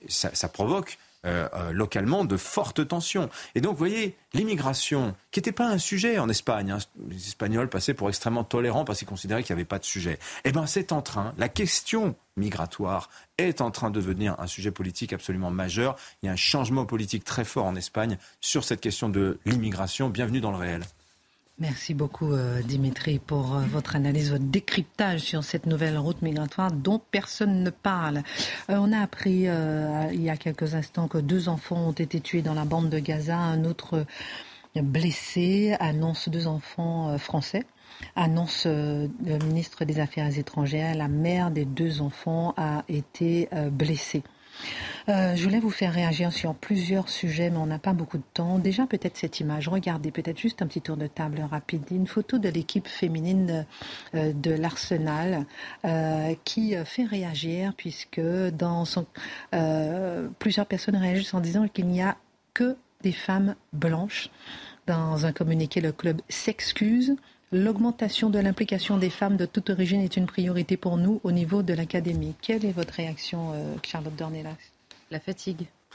Ça, ça provoque euh, euh, localement de fortes tensions. Et donc, vous voyez, l'immigration, qui n'était pas un sujet en Espagne, hein, les Espagnols passaient pour extrêmement tolérants parce qu'ils considéraient qu'il n'y avait pas de sujet. Eh bien, c'est en train, la question migratoire est en train de devenir un sujet politique absolument majeur. Il y a un changement politique très fort en Espagne sur cette question de l'immigration. Bienvenue dans le réel. Merci beaucoup euh, Dimitri pour euh, votre analyse, votre décryptage sur cette nouvelle route migratoire dont personne ne parle. Euh, on a appris il y a quelques instants que deux enfants ont été tués dans la bande de Gaza, un autre blessé, annonce deux enfants français. Annonce le ministre des Affaires étrangères, la mère des deux enfants a été blessée. Euh, je voulais vous faire réagir sur plusieurs sujets, mais on n'a pas beaucoup de temps. Déjà, peut-être cette image. Regardez, peut-être juste un petit tour de table rapide. Une photo de l'équipe féminine euh, de l'Arsenal euh, qui fait réagir, puisque dans plusieurs personnes réagissent en disant qu'il n'y a que des femmes blanches. Dans un communiqué, le club s'excuse L'augmentation de l'implication des femmes de toute origine est une priorité pour nous au niveau de l'académie. Quelle est votre réaction, euh, Charlotte Dornelas? La fatigue. *laughs*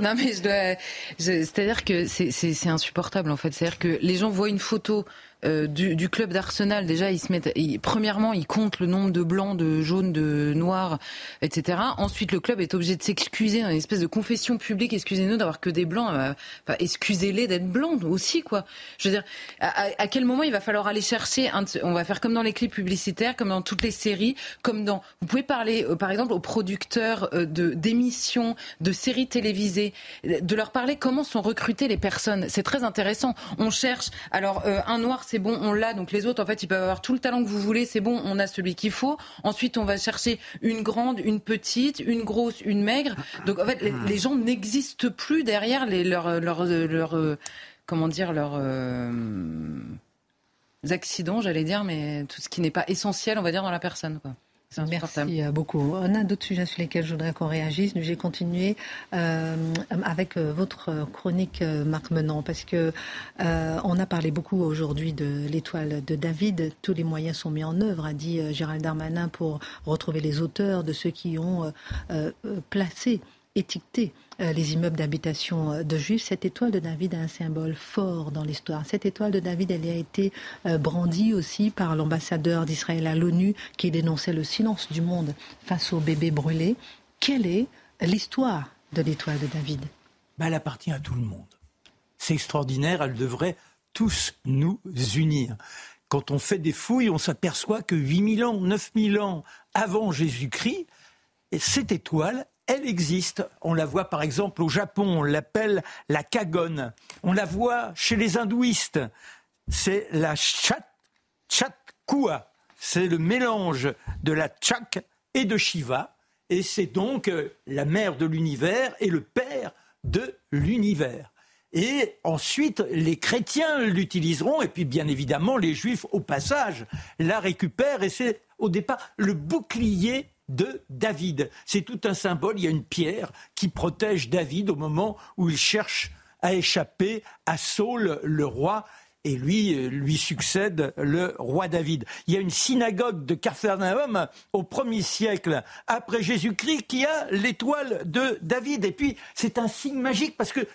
non mais je dois, c'est-à-dire que c'est insupportable en fait. C'est-à-dire que les gens voient une photo euh, du, club d'Arsenal, déjà, ils se mettent. premièrement, ils comptent le nombre de blancs, de jaunes, de noirs, etc. Ensuite, le club est obligé de s'excuser une espèce de confession publique. Excusez-nous d'avoir que des blancs. Euh, excusez-les d'être blancs aussi, quoi. Je veux dire, à, quel moment il va falloir aller chercher On va faire comme dans les clips publicitaires, comme dans toutes les séries, comme dans. Vous pouvez parler, euh, par exemple, aux producteurs de d'émissions, de séries télévisées, de leur parler comment sont recrutées les personnes. C'est très intéressant. On cherche. Alors, un noir c'est bon, on l'a. Donc les autres, en fait, ils peuvent avoir tout le talent que vous voulez, c'est bon, on a celui qu'il faut. Ensuite, on va chercher une grande, une petite, une grosse, une maigre. Donc en fait, les, gens n'existent plus derrière leurs, leurs, euh, comment dire, leurs euh, accidents, j'allais dire, mais tout ce qui n'est pas essentiel, on va dire, dans la personne. Merci euh, beaucoup. On a d'autres sujets sur lesquels je voudrais qu'on réagisse. J'ai continué euh, avec euh, votre chronique, Marc Menant, parce que on a parlé beaucoup aujourd'hui de l'étoile de David. Tous les moyens sont mis en œuvre, a dit Gérald Darmanin, pour retrouver les auteurs de ceux qui ont placé étiqueté euh, les immeubles d'habitation euh, de juifs. Cette étoile de David a un symbole fort dans l'histoire. Cette étoile de David, elle a été euh, brandie aussi par l'ambassadeur d'Israël à l'ONU qui dénonçait le silence du monde face aux bébés brûlés. Quelle est l'histoire de l'étoile de David? Ben, Elle appartient à tout le monde. C'est extraordinaire, elle devrait tous nous unir. Quand on fait des fouilles, on s'aperçoit que 8000 ans, 9000 ans avant Jésus-Christ, cette étoile, elle existe. On la voit par exemple au Japon, on l'appelle la kagone. On la voit chez les hindouistes. C'est la chat, chatkua. C'est le mélange de la chak et de Shiva. Et c'est donc euh, la mère de l'univers et le père de l'univers. Et ensuite, les chrétiens l'utiliseront, et puis bien évidemment, les juifs, au passage, la récupèrent, et c'est au départ le bouclier de David. C'est tout un symbole. Il y a une pierre qui protège David au moment où il cherche à échapper à Saul, le roi. Et lui, lui succède le roi David. Il y a une synagogue de Capharnaüm au premier siècle après Jésus-Christ qui a l'étoile de David. Et puis, c'est un signe magique parce que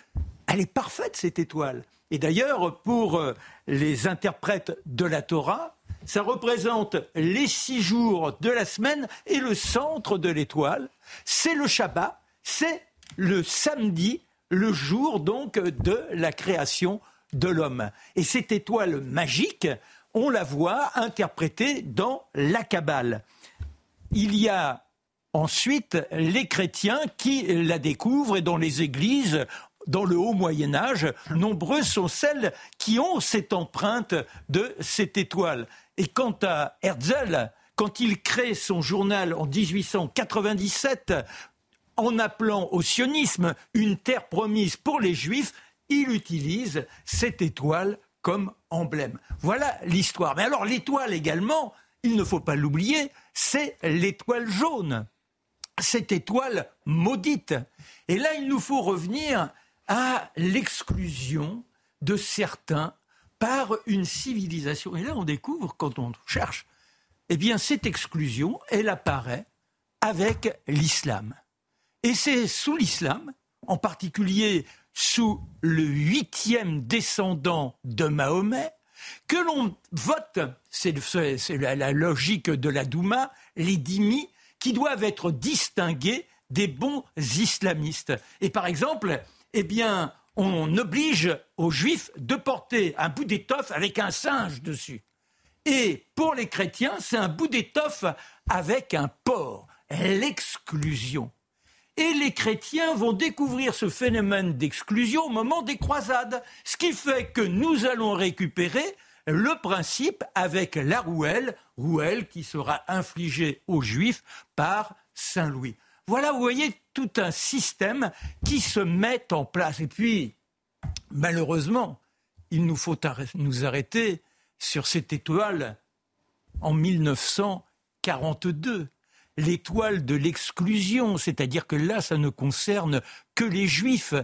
elle est parfaite, cette étoile. Et d'ailleurs, pour euh, les interprètes de la Torah, ça représente les six jours de la semaine et le centre de l'étoile, c'est le Shabbat, c'est le samedi, le jour donc de la création de l'homme. Et cette étoile magique, on la voit interprétée dans la Kabbale. Il y a ensuite les chrétiens qui la découvrent et dans les églises, dans le haut Moyen Âge, nombreuses sont celles qui ont cette empreinte de cette étoile. Et quant à Herzl, quand il crée son journal en 1897, en appelant au sionisme une terre promise pour les juifs, il utilise cette étoile comme emblème. Voilà l'histoire. Mais alors l'étoile également, il ne faut pas l'oublier, c'est l'étoile jaune. Cette étoile maudite. Et là, il nous faut revenir à l'exclusion de certains par une civilisation. Et là, on découvre, quand on cherche, eh bien, cette exclusion, elle apparaît avec l'islam. Et c'est sous l'islam, en particulier sous le huitième descendant de Mahomet, que l'on vote, c'est la, la, logique de la Douma, les dhimmis, qui doivent être distingués des bons islamistes. Et par exemple, eh bien, on oblige aux juifs de porter un bout d'étoffe avec un singe dessus. Et pour les chrétiens, c'est un bout d'étoffe avec un porc, l'exclusion. Et les chrétiens vont découvrir ce phénomène d'exclusion au moment des croisades, ce qui fait que nous allons récupérer le principe avec la rouelle, rouelle qui sera infligée aux juifs par Saint Louis. Voilà, vous voyez, tout un système qui se met en place. Et puis, malheureusement, il nous faut nous arrêter sur cette étoile en 1942 l'étoile de l'exclusion, c'est-à-dire que là, ça ne concerne que les juifs.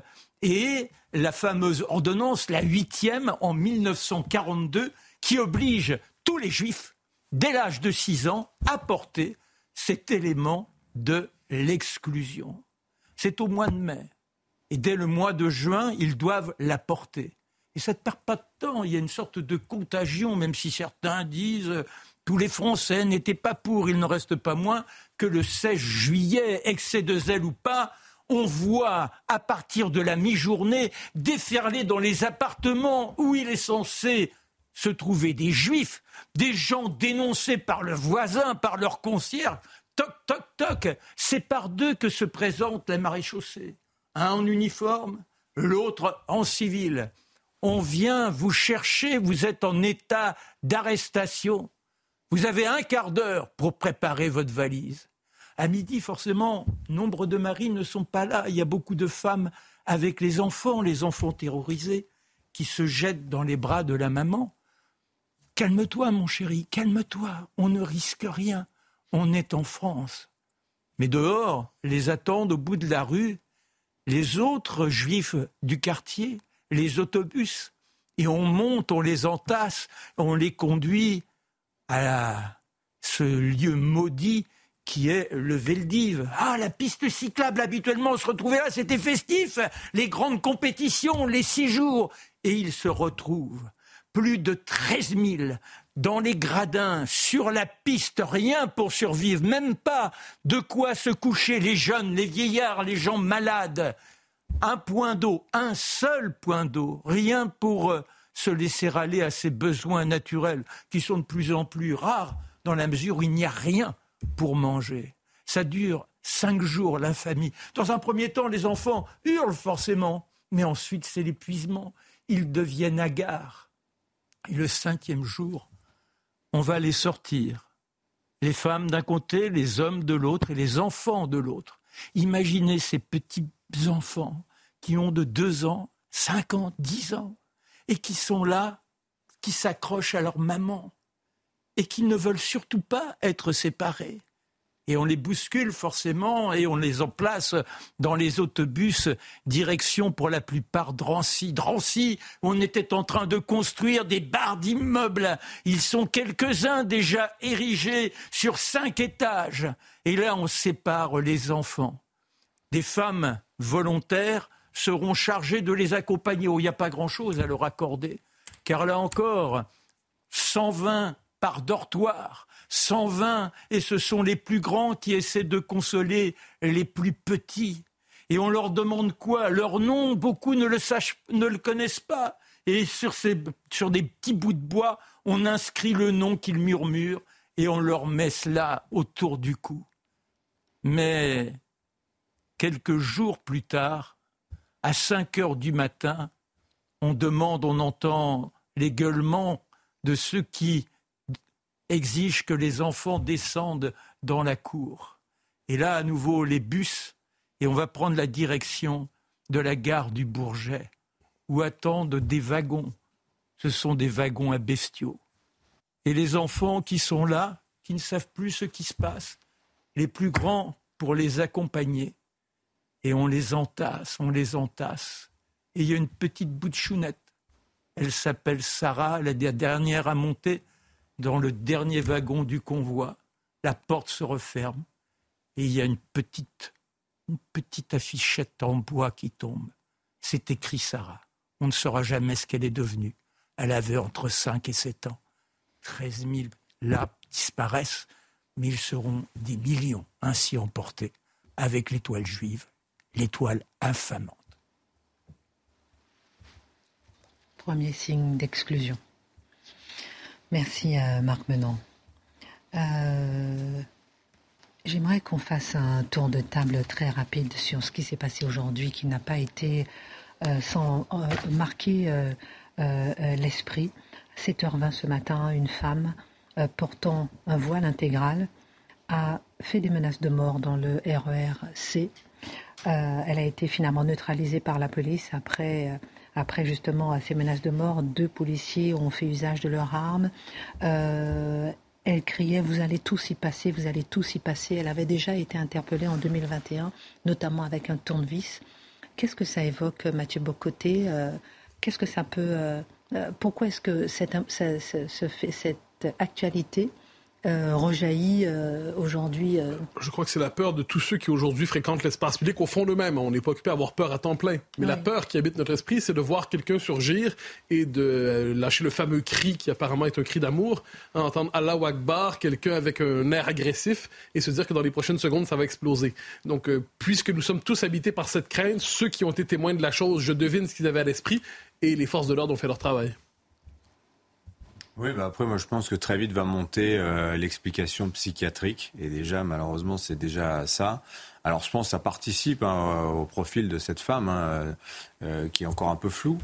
Et la fameuse ordonnance, la huitième, en 1942, qui oblige tous les juifs, dès l'âge de 6 ans, à porter cet élément de l'exclusion. C'est au mois de mai. Et dès le mois de juin, ils doivent la porter. Et ça ne perd pas de temps. Il y a une sorte de contagion, même si certains disent euh, tous les Français n'étaient pas pour. Il ne reste pas moins que le 16 juillet, excès de zèle ou pas, on voit à partir de la mi-journée déferler dans les appartements où il est censé se trouver des juifs, des gens dénoncés par le voisin, par leur concierge. Toc, toc, toc. C'est par deux que se présente la maréchaussée. Un en uniforme, l'autre en civil. On vient vous chercher, vous êtes en état d'arrestation. Vous avez un quart d'heure pour préparer votre valise. À midi, forcément, nombre de maris ne sont pas là. Il y a beaucoup de femmes avec les enfants, les enfants terrorisés, qui se jettent dans les bras de la maman. Calme-toi, mon chéri, calme-toi. On ne risque rien. On est en France. Mais dehors, les attendent au bout de la rue les autres juifs du quartier, les autobus. Et on monte, on les entasse, on les conduit à ce lieu maudit qui est le Veldiv. Ah, la piste cyclable, habituellement, on se retrouvait là, c'était festif. Les grandes compétitions, les six jours. Et ils se retrouvent, plus de 13 000, dans les gradins, sur la piste, rien pour survivre, même pas de quoi se coucher, les jeunes, les vieillards, les gens malades. Un point d'eau, un seul point d'eau, rien pour euh, se laisser aller à ses besoins naturels, qui sont de plus en plus rares, dans la mesure où il n'y a rien pour manger. Ça dure cinq jours, l'infamie. Dans un premier temps, les enfants hurlent forcément, mais ensuite c'est l'épuisement. Ils deviennent hagards. Et le cinquième jour, on va les sortir. Les femmes d'un côté, les hommes de l'autre et les enfants de l'autre. Imaginez ces petits enfants qui ont de deux ans, cinq ans, dix ans, et qui sont là, qui s'accrochent à leur maman, et qui ne veulent surtout pas être séparés. Et on les bouscule forcément et on les emplace dans les autobus direction pour la plupart Drancy. Drancy, on était en train de construire des barres d'immeubles. Ils sont quelques-uns déjà érigés sur cinq étages. Et là, on sépare les enfants. Des femmes volontaires seront chargées de les accompagner. Oh, il n'y a pas grand-chose à leur accorder. Car là encore, 120 par dortoir, 120, et ce sont les plus grands qui essaient de consoler les plus petits. Et on leur demande quoi? Leur nom, beaucoup ne le, connaissent pas. Et sur, sur des petits bouts de bois, on inscrit le nom qu'ils murmurent et on leur met cela autour du cou. Mais quelques jours plus tard, à 5 heures du matin, on demande, on entend les gueulements de ceux qui exige que les enfants descendent dans la cour. Et là, à nouveau, les bus, et on va prendre la direction de la gare du Bourget, où attendent des wagons. Ce sont des wagons à bestiaux. Et les enfants qui sont là, qui ne savent plus ce qui se passe, les plus grands pour les accompagner. Et on les entasse, on les entasse. Et il y a une petite bout de chounette. Elle s'appelle Sarah, la dernière à monter dans le dernier wagon du convoi, la porte se referme et il y a une petite, petite affichette en bois qui tombe. C'est écrit Sarah. On ne saura jamais ce qu'elle est devenue. Elle avait entre 5 et 7 ans. 13 000 là disparaissent, mais ils seront des millions ainsi emportés avec l'étoile juive, l'étoile infamante. Premier signe d'exclusion. Merci à Marc Menant. Euh, j'aimerais qu'on fasse un tour de table très rapide sur ce qui s'est passé aujourd'hui, qui n'a pas été euh, sans euh, marquer l'esprit. 7h20 ce matin, une femme portant un voile intégral a fait des menaces de mort dans le RER-C. elle a été finalement neutralisée par la police après après justement ces menaces de mort, deux policiers ont fait usage de leurs armes. Euh, elle criait Vous allez tous y passer, vous allez tous y passer. Elle avait déjà été interpellée en 2021, notamment avec un tournevis. Qu'est-ce que ça évoque, Mathieu Bocoté euh, Qu'est-ce que ça peut. Euh, pourquoi est-ce que cette, cette actualité euh, rejaillit euh, aujourd'hui euh, Je crois que c'est la peur de tous ceux qui aujourd'hui fréquentent l'espace public au fond d'eux-mêmes. On n'est pas occupé à avoir peur à temps plein. Mais la peur qui habite notre esprit, c'est de voir quelqu'un surgir et de lâcher le fameux cri qui apparemment est un cri d'amour, entendre Allah Akbar, quelqu'un avec un air agressif et se dire que dans les prochaines secondes, ça va exploser. Donc, puisque nous sommes tous habités par cette crainte, ceux qui ont été témoins de la chose, je devine ce qu'ils avaient à l'esprit et les forces de l'ordre ont fait leur travail. Oui, bah après, moi, je pense que très vite va monter euh, l'explication psychiatrique. Et déjà, malheureusement, c'est déjà ça. Alors, je pense que ça participe hein, au profil de cette femme, hein, euh, qui est encore un peu floue.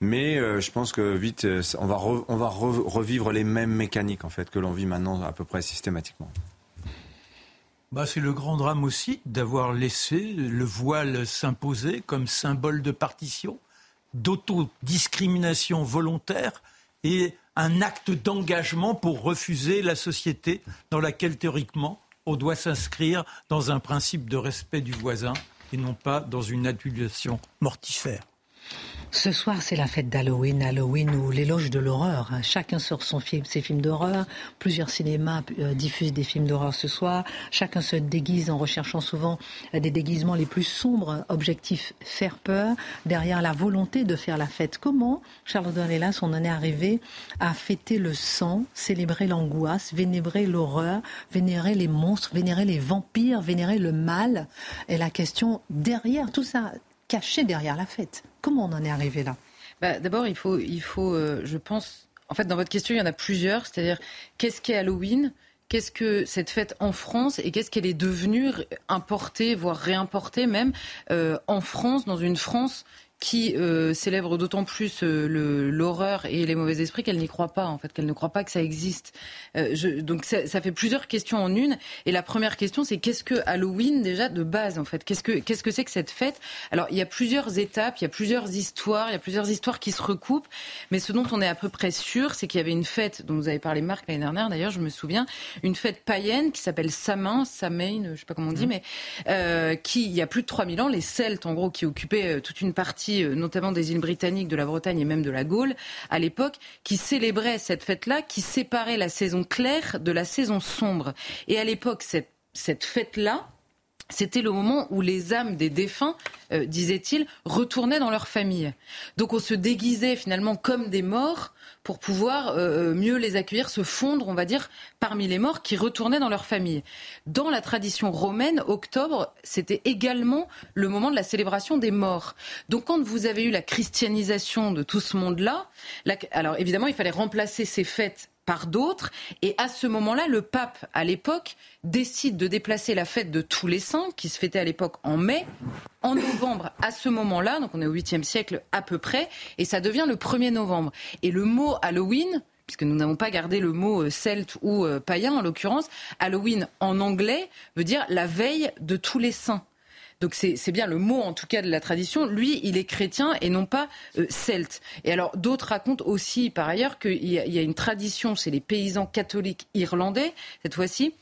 Mais euh, je pense que vite, on va, on va revivre les mêmes mécaniques, en fait, que l'on vit maintenant à peu près systématiquement. Bah, c'est le grand drame aussi d'avoir laissé le voile s'imposer comme symbole de partition, d'autodiscrimination volontaire et un acte d'engagement pour refuser la société dans laquelle théoriquement on doit s'inscrire dans un principe de respect du voisin et non pas dans une adulation mortifère. Ce soir, c'est la fête d'Halloween, Halloween ou l'éloge de l'horreur. Chacun sort son film, ses films d'horreur. Plusieurs cinémas euh, diffusent des films d'horreur ce soir. Chacun se déguise en recherchant souvent des déguisements les plus sombres. Objectif faire peur derrière la volonté de faire la fête. Comment, Charles Dornelas, on en est arrivé à fêter le sang, célébrer l'angoisse, vénérer l'horreur, vénérer les monstres, vénérer les vampires, vénérer le mal? Et la question derrière tout ça, caché derrière la fête. Comment on en est arrivé là? Bah, D'abord, il faut, euh, je pense, en fait, dans votre question, il y en a plusieurs. C'est-à-dire, qu'est-ce qu'est Halloween? Qu'est-ce que cette fête en France? Et qu'est-ce qu'elle est devenue importée, voire réimportée même euh, en France, dans une France qui euh, célèbre d'autant plus euh, l'horreur et les mauvais esprits qu'elle n'y croit pas, en fait, qu'elle ne croit pas que ça existe. Euh, je, donc ça, ça, fait plusieurs questions en une. Et la première question, c'est qu'est-ce que Halloween déjà de base, en fait? Qu'est-ce que qu'est-ce que c'est que cette fête? Alors il y a plusieurs étapes, il y a plusieurs histoires, il y a plusieurs histoires qui se recoupent. Mais ce dont on est à peu près sûr, c'est qu'il y avait une fête dont vous avez parlé, Marc, l'année dernière. D'ailleurs, je me souviens, une fête païenne qui s'appelle Samin, Samain, je sais pas comment on dit, mmh. mais euh, qui il y a plus de 3000 ans, les Celtes, en gros, qui occupaient toute une partie euh, notamment des îles britanniques, de la Bretagne et même de la Gaule, à l'époque, qui célébraient cette fête-là, qui séparait la saison claire de la saison sombre. Et à l'époque, cette, cette fête-là, c'était le moment où les âmes des défunts, euh, disait-il, retournaient dans leur famille. Donc on se déguisait finalement comme des morts pour pouvoir euh, euh, mieux les accueillir, se fondre, on va dire, parmi les morts qui retournaient dans leur famille. Dans la tradition romaine, octobre, c'était également le moment de la célébration des morts. Donc quand vous avez eu la christianisation de tout ce monde-là, alors évidemment, il fallait remplacer ces fêtes par d'autres. Et à ce moment-là, le pape, à l'époque, décide de déplacer la fête de tous les saints, qui se fêtait à l'époque en mai, en novembre, à ce moment-là, donc on est au 8e siècle à peu près, et ça devient le 1er novembre. Et le mot Halloween, puisque nous n'avons pas gardé le mot euh, celte ou euh, païen en l'occurrence, Halloween en anglais veut dire la veille de tous les saints. Donc c'est bien le mot en tout cas de la tradition. Lui, il est chrétien et non pas euh, celte. Et alors d'autres racontent aussi par ailleurs qu'il y, y, a une tradition chez les paysans catholiques irlandais, cette fois-ci,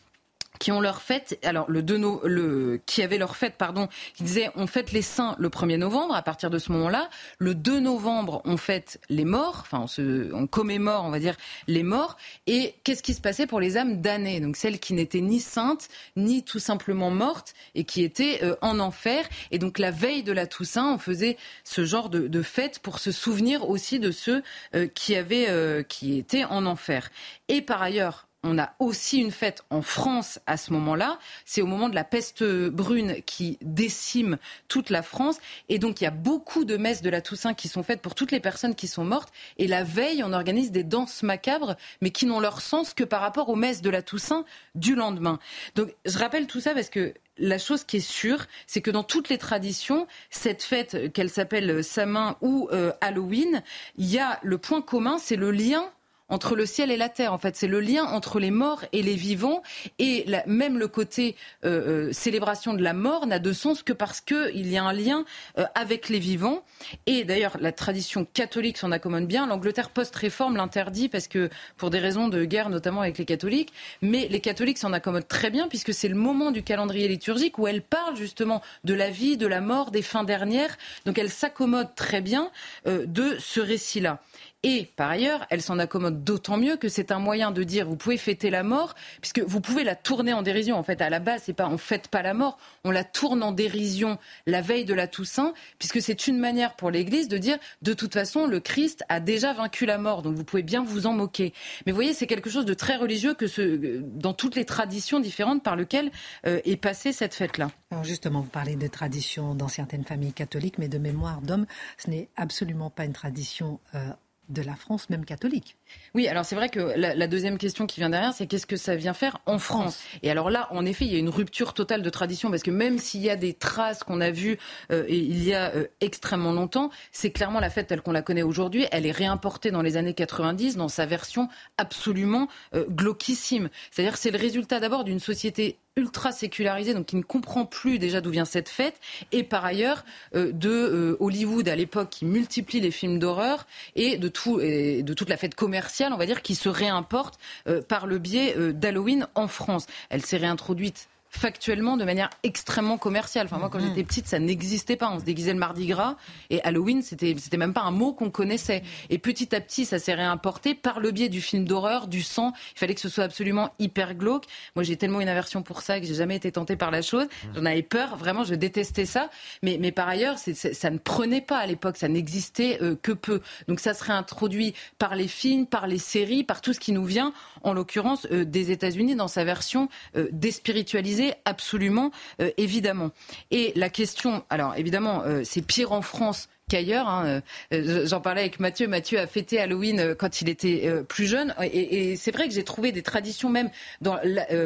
qui ont leur fête, alors le, le qui avait leur fête, pardon, qui disait on fête les saints le 1er novembre, à partir de ce moment-là, le 2 novembre on fête les morts, enfin on, se, on commémore, on va dire, les morts, et qu'est-ce qui se passait pour les âmes damnées, donc celles qui n'étaient ni saintes, ni tout simplement mortes, et qui étaient euh, en enfer, et donc la veille de la Toussaint, on faisait ce genre de, de fête pour se souvenir aussi de ceux euh, qui avaient, euh, qui étaient en enfer. Et par ailleurs, on a aussi une fête en France à ce moment-là. C'est au moment de la peste brune qui décime toute la France. Et donc, il y a beaucoup de messes de la Toussaint qui sont faites pour toutes les personnes qui sont mortes. Et la veille, on organise des danses macabres, mais qui n'ont leur sens que par rapport aux messes de la Toussaint du lendemain. Donc, je rappelle tout ça parce que la chose qui est sûre, c'est que dans toutes les traditions, cette fête, qu'elle s'appelle Samin ou euh, Halloween, il y a le point commun, c'est le lien entre le ciel et la terre. En fait, c'est le lien entre les morts et les vivants. Et même le côté euh, euh, célébration de la mort n'a de sens que parce qu'il y a un lien euh, avec les vivants. Et d'ailleurs, la tradition catholique s'en accommode bien. L'Angleterre post-réforme l'interdit parce que pour des raisons de guerre, notamment avec les catholiques. Mais les catholiques s'en accommodent très bien puisque c'est le moment du calendrier liturgique où elle parle justement de la vie, de la mort, des fins dernières. Donc elle s'accommode très bien de ce récit-là. Et par ailleurs, elle s'en accommode d'autant mieux que c'est un moyen de dire vous pouvez fêter la mort, puisque vous pouvez la tourner en dérision. En fait, à la base, c'est pas on fête pas la mort, on la tourne en dérision la veille de la Toussaint, puisque c'est une manière pour l'Église de dire de toute façon le Christ a déjà vaincu la mort, donc vous pouvez bien vous en moquer. Mais vous voyez, c'est quelque chose de très religieux que ce, dans toutes les traditions différentes par lesquelles euh, est passée cette fête-là. Justement, vous parlez de traditions dans certaines familles catholiques, mais de mémoire d'homme, ce n'est absolument pas une tradition euh, de la France, même catholique. Oui, alors c'est vrai que la, deuxième question qui vient derrière, c'est qu'est-ce que ça vient faire en France Et alors là, en effet, il y a une rupture totale de tradition, parce que même s'il y a des traces qu'on a vues euh, il y a euh, extrêmement longtemps, c'est clairement la fête telle qu'on la connaît aujourd'hui. Elle est réimportée dans les années 90 dans sa version absolument euh, glauquissime. C'est-à-dire c'est le résultat d'abord d'une société ultra sécularisée, donc qui ne comprend plus déjà d'où vient cette fête, et par ailleurs euh, de euh, Hollywood à l'époque qui multiplie les films d'horreur et de tout et de toute la fête commerciale, on va dire, qui se réimporte euh, par le biais d'Halloween en France. Elle s'est réintroduite factuellement de manière extrêmement commerciale. Enfin, moi, quand mhm. j'étais petite, ça n'existait pas. On se déguisait le mardi gras et Halloween, c'était, c'était même pas un mot qu'on connaissait. Et petit à petit, ça s'est réimporté par le biais du film d'horreur, du sang. Il fallait que ce soit absolument hyper glauque. Moi, j'ai tellement une aversion pour ça que j'ai jamais été tentée par la chose. Mhm. J'en avais peur. Vraiment, je détestais ça. Mais, mais par ailleurs, c'est, ça ne prenait pas à l'époque. Ça n'existait euh, que peu. Donc, ça serait introduit par les films, par les séries, par tout ce qui nous vient, en l'occurrence, euh, des États-Unis dans sa version euh, déspiritualisée absolument, euh, évidemment. Et la question, alors évidemment, euh, c'est pire en France qu'ailleurs. Hein. Euh, j'en parlais avec Mathieu. Mathieu a fêté Halloween euh, quand il était euh, plus jeune. Et, c'est vrai que j'ai trouvé des traditions même dans,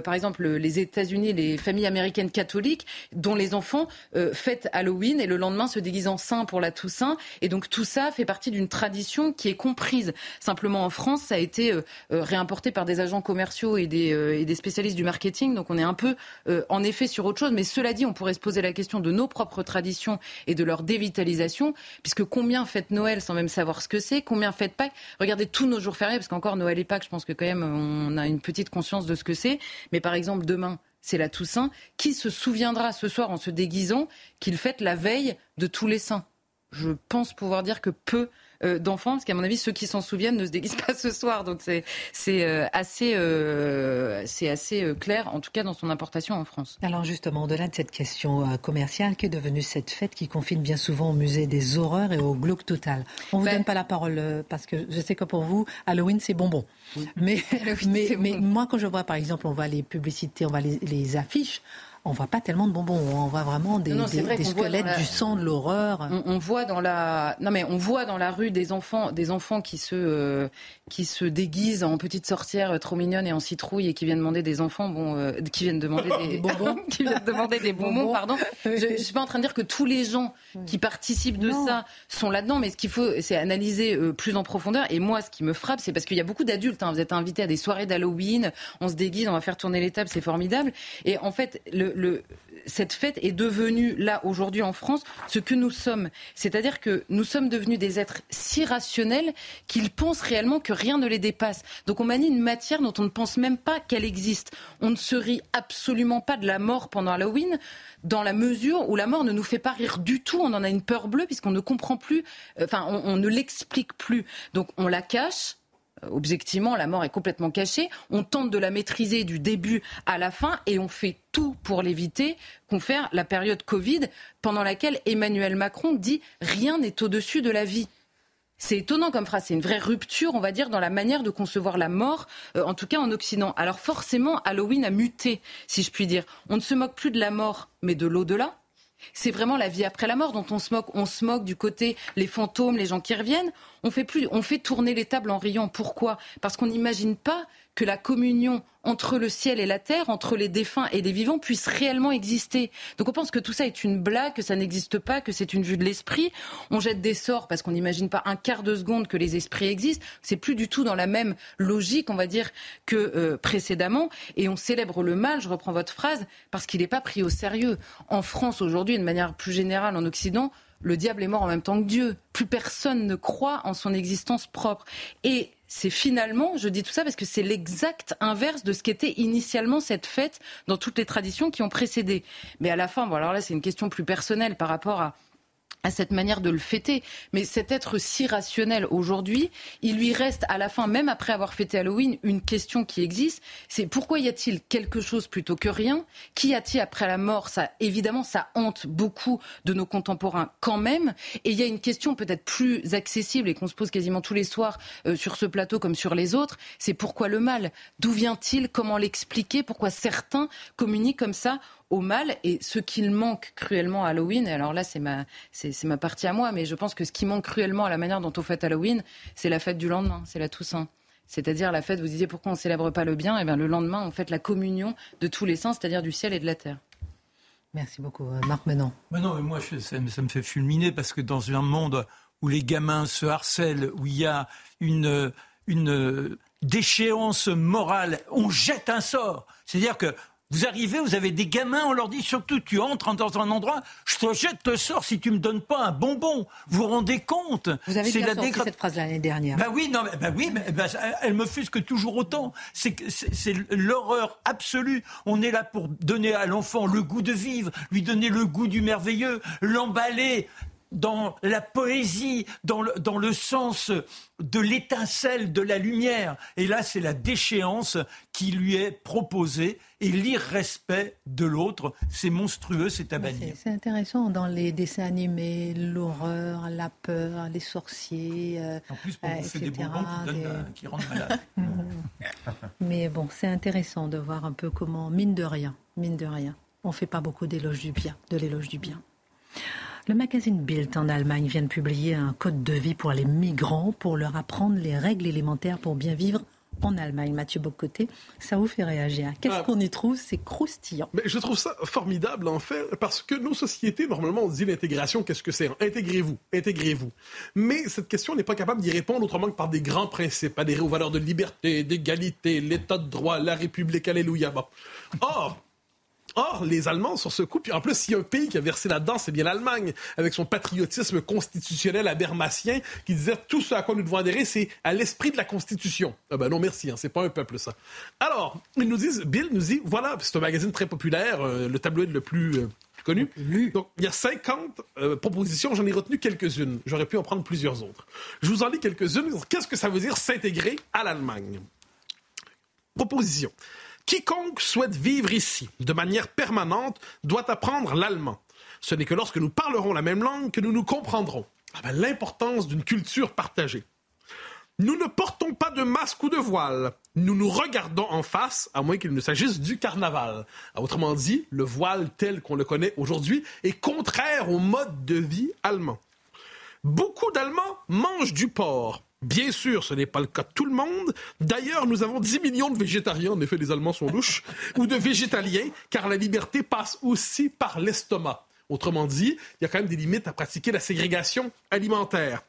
par exemple, les États-Unis, les familles américaines catholiques, dont les enfants fêtent Halloween et le lendemain se déguisent en saint pour la Toussaint. Et donc tout ça fait partie d'une tradition qui est comprise. Simplement en France, ça a été réimporté par des agents commerciaux et des spécialistes du marketing. Donc on est un peu en effet sur autre chose. Mais cela dit, on pourrait se poser la question de nos propres traditions et de leur dévitalisation puisque combien fête Noël sans même savoir ce que c'est, combien fête Pâques? Regardez tous nos jours fériés, parce qu'encore Noël et Pâques, je pense que quand même on a une petite conscience de ce que c'est. Mais par exemple, demain, c'est la Toussaint. Qui se souviendra ce soir en se déguisant qu'il fête la veille de tous les saints? Je pense pouvoir dire que peu euh, d'enfants, parce qu'à mon avis, ceux qui s'en souviennent ne se déguisent pas ce soir. Donc c'est euh, assez, euh, c'est assez clair, en tout cas dans son importation en France. Alors justement, au-delà de cette question commerciale, qu'est devenue cette fête qui confine bien souvent au musée des horreurs et au glauque total? On ne vous ben donne pas la parole parce que je sais que pour vous, Halloween, c'est bonbon. Mais, *laughs* mais, mais, moi, quand je vois, par exemple, on voit les publicités, on voit les affiches, on voit pas tellement de bonbons. On voit vraiment des, squelettes, du sang, de l'horreur. On, voit dans la, non mais on voit dans la rue des enfants, des enfants qui se, euh, qui se déguisent en petites sorcières trop mignonnes et en citrouille et qui viennent demander des enfants, bon, euh, qui viennent demander *laughs* des, bonbons, *laughs* qui viennent demander des bonbons, pardon. Je, ne suis pas en train de dire que tous les gens qui participent de ça sont là-dedans, mais ce qu'il faut, c'est analyser euh, plus en profondeur. Et moi, ce qui me frappe, c'est parce qu'il y a beaucoup d'adultes. Hein. vous êtes invités à des soirées d'Halloween, on se déguise, on va faire tourner les tables, c'est formidable. Et en fait, le, cette fête est devenue, là, aujourd'hui en France, ce que nous sommes. C'est-à-dire que nous sommes devenus des êtres si rationnels qu'ils pensent réellement que rien ne les dépasse. Donc on manie une matière dont on ne pense même pas qu'elle existe. On ne se rit absolument pas de la mort pendant Halloween, dans la mesure où la mort ne nous fait pas rire du tout. On en a une peur bleue puisqu'on ne comprend plus, euh, enfin, on ne l'explique plus. Donc on la cache objectivement, la mort est complètement cachée. On tente de la maîtriser du début à la fin et on fait tout pour l'éviter, confère la période Covid pendant laquelle Emmanuel Macron dit rien n'est au-dessus de la vie. C'est étonnant comme phrase, c'est une vraie rupture, on va dire, dans la manière de concevoir la mort, euh, en tout cas en Occident. Alors forcément, Halloween a muté, si je puis dire. On ne se moque plus de la mort, mais de l'au-delà. C'est vraiment la vie après la mort dont on se moque. On se moque du côté les fantômes, les gens qui reviennent. On fait plus, on fait tourner les tables en riant. Pourquoi? Parce qu'on n'imagine pas que la communion entre le ciel et la terre, entre les défunts et les vivants, puisse réellement exister. Donc on pense que tout ça est une blague, que ça n'existe pas, que c'est une vue de l'esprit. On jette des sorts parce qu'on n'imagine pas un quart de seconde que les esprits existent. C'est plus du tout dans la même logique, on va dire, que euh, précédemment. Et on célèbre le mal, je reprends votre phrase, parce qu'il n'est pas pris au sérieux. En France aujourd'hui, de manière plus générale en Occident, le diable est mort en même temps que Dieu. Plus personne ne croit en son existence propre. Et c'est finalement, je dis tout ça parce que c'est l'exact inverse de ce qu'était initialement cette fête dans toutes les traditions qui ont précédé. Mais à la fin, bon alors là c'est une question plus personnelle par rapport à à cette manière de le fêter. Mais cet être si rationnel aujourd'hui, il lui reste à la fin, même après avoir fêté Halloween, une question qui existe. C'est pourquoi y a-t-il quelque chose plutôt que rien? Qu'y a-t-il après la mort? Ça, évidemment, ça hante beaucoup de nos contemporains quand même. Et il y a une question peut-être plus accessible et qu'on se pose quasiment tous les soirs euh, sur ce plateau comme sur les autres. C'est pourquoi le mal? D'où vient-il? Comment l'expliquer? Pourquoi certains communiquent comme ça? Au mal et ce qu'il manque cruellement à Halloween, et alors là c'est ma, c'est, ma partie à moi, mais je pense que ce qui manque cruellement à la manière dont on fête Halloween, c'est la fête du lendemain, c'est la Toussaint. C'est-à-dire la fête, vous disiez pourquoi on ne célèbre pas le bien? Et eh bien le lendemain, on fête la communion de tous les saints, c'est-à-dire du ciel et de la terre. Merci beaucoup, euh, Marc Menon. Mais non, mais moi, ça, me fait fulminer parce que dans un monde où les gamins se harcèlent, où il y a une, une déchéance morale, on jette un sort. C'est-à-dire que vous arrivez, vous avez des gamins, on leur dit surtout tu entres dans un endroit, je te jette le sort si tu me donnes pas un bonbon. Vous vous rendez compte Vous avez bien la cette phrase l'année dernière. Ben oui, non, ben oui, mais ben, elle me fusque toujours autant. C'est l'horreur absolue. On est là pour donner à l'enfant le goût de vivre, lui donner le goût du merveilleux, l'emballer dans la poésie, dans le, dans le sens de l'étincelle, de la lumière. Et là, c'est la déchéance qui lui est proposée et l'irrespect de l'autre. C'est monstrueux, c'est à bannir. C'est intéressant dans les dessins animés, l'horreur, la peur, les sorciers. Euh, en plus, pour euh, des bonbons qui, euh, qui rendent malade. *laughs* Mais bon, c'est intéressant de voir un peu comment, mine de rien, mine de rien, on ne fait pas beaucoup d'éloges du bien, de l'éloge du bien. Le magazine Bild en Allemagne vient de publier un code de vie pour les migrants pour leur apprendre les règles élémentaires pour bien vivre en Allemagne. Mathieu Bocoté, ça vous fait réagir. Qu'est-ce ah. qu'on y trouve? C'est croustillant. Mais je trouve ça formidable, en fait, parce que nos sociétés, normalement, on dit l'intégration, qu'est-ce que c'est Intégrez-vous, intégrez-vous. Mais cette question n'est pas capable d'y répondre autrement que par des grands principes, adhérer aux valeurs de liberté, d'égalité, l'état de droit, la République, alléluia. Or, Or, les Allemands, sur ce coup, puis en plus, s'il y a un pays qui a versé là-dedans, c'est bien l'Allemagne, avec son patriotisme constitutionnel abermacien, qui disait tout ce à quoi nous devons adhérer, c'est à l'esprit de la Constitution. Ah ben non, merci, hein, c'est pas un peuple, ça. Alors, ils nous disent, Bill nous dit, voilà, c'est un magazine très populaire, euh, le tabloïd le plus euh, connu. Donc, il y a 50 euh, propositions, j'en ai retenu quelques-unes. J'aurais pu en prendre plusieurs autres. Je vous en lis quelques-unes. Qu'est-ce que ça veut dire s'intégrer à l'Allemagne? Proposition. Quiconque souhaite vivre ici de manière permanente doit apprendre l'allemand. Ce n'est que lorsque nous parlerons la même langue que nous nous comprendrons. Ah ben, l'importance d'une culture partagée. Nous ne portons pas de masque ou de voile. Nous nous regardons en face, à moins qu'il ne s'agisse du carnaval. Autrement dit, le voile tel qu'on le connaît aujourd'hui est contraire au mode de vie allemand. Beaucoup d'Allemands mangent du porc. Bien sûr, ce n'est pas le cas de tout le monde. D'ailleurs, nous avons 10 millions de végétariens, en effet, les Allemands sont louches, *laughs* ou de végétaliens, car la liberté passe aussi par l'estomac. Autrement dit, il y a quand même des limites à pratiquer la ségrégation alimentaire.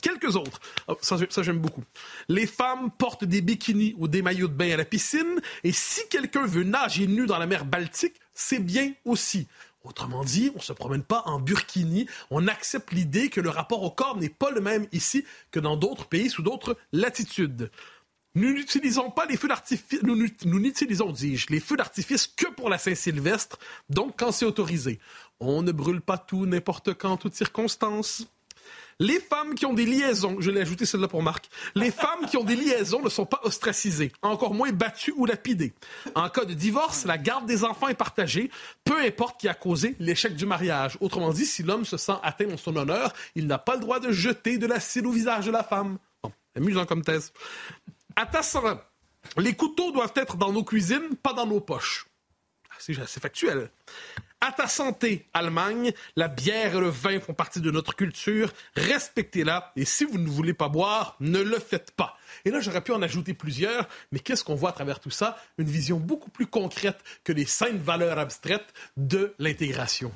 Quelques autres. Oh, ça, ça j'aime beaucoup. Les femmes portent des bikinis ou des maillots de bain à la piscine, et si quelqu'un veut nager nu dans la mer Baltique, c'est bien aussi. Autrement dit, on ne se promène pas en burkini, on accepte l'idée que le rapport au corps n'est pas le même ici que dans d'autres pays sous d'autres latitudes. Nous n'utilisons pas les feux d'artifice, nous, n'utilisons, dis-je, les feux d'artifice que pour la Saint-Sylvestre, donc quand c'est autorisé. On ne brûle pas tout n'importe quand, en toutes circonstances. Les femmes qui ont des liaisons, je l'ai ajouté celle-là pour Marc, les *laughs* femmes qui ont des liaisons ne sont pas ostracisées, encore moins battues ou lapidées. En cas de divorce, la garde des enfants est partagée, peu importe qui a causé l'échec du mariage. Autrement dit, si l'homme se sent atteint dans son honneur, il n'a pas le droit de jeter de l'acide au visage de la femme. Bon, amusant comme thèse. Attention, les couteaux doivent être dans nos cuisines, pas dans nos poches. Ah, c'est factuel. À ta santé, Allemagne. La bière et le vin font partie de notre culture. Respectez-la. Et si vous ne voulez pas boire, ne le faites pas. Et là, j'aurais pu en ajouter plusieurs, mais qu'est-ce qu'on voit à travers tout ça? Une vision beaucoup plus concrète que les saintes valeurs abstraites de l'intégration.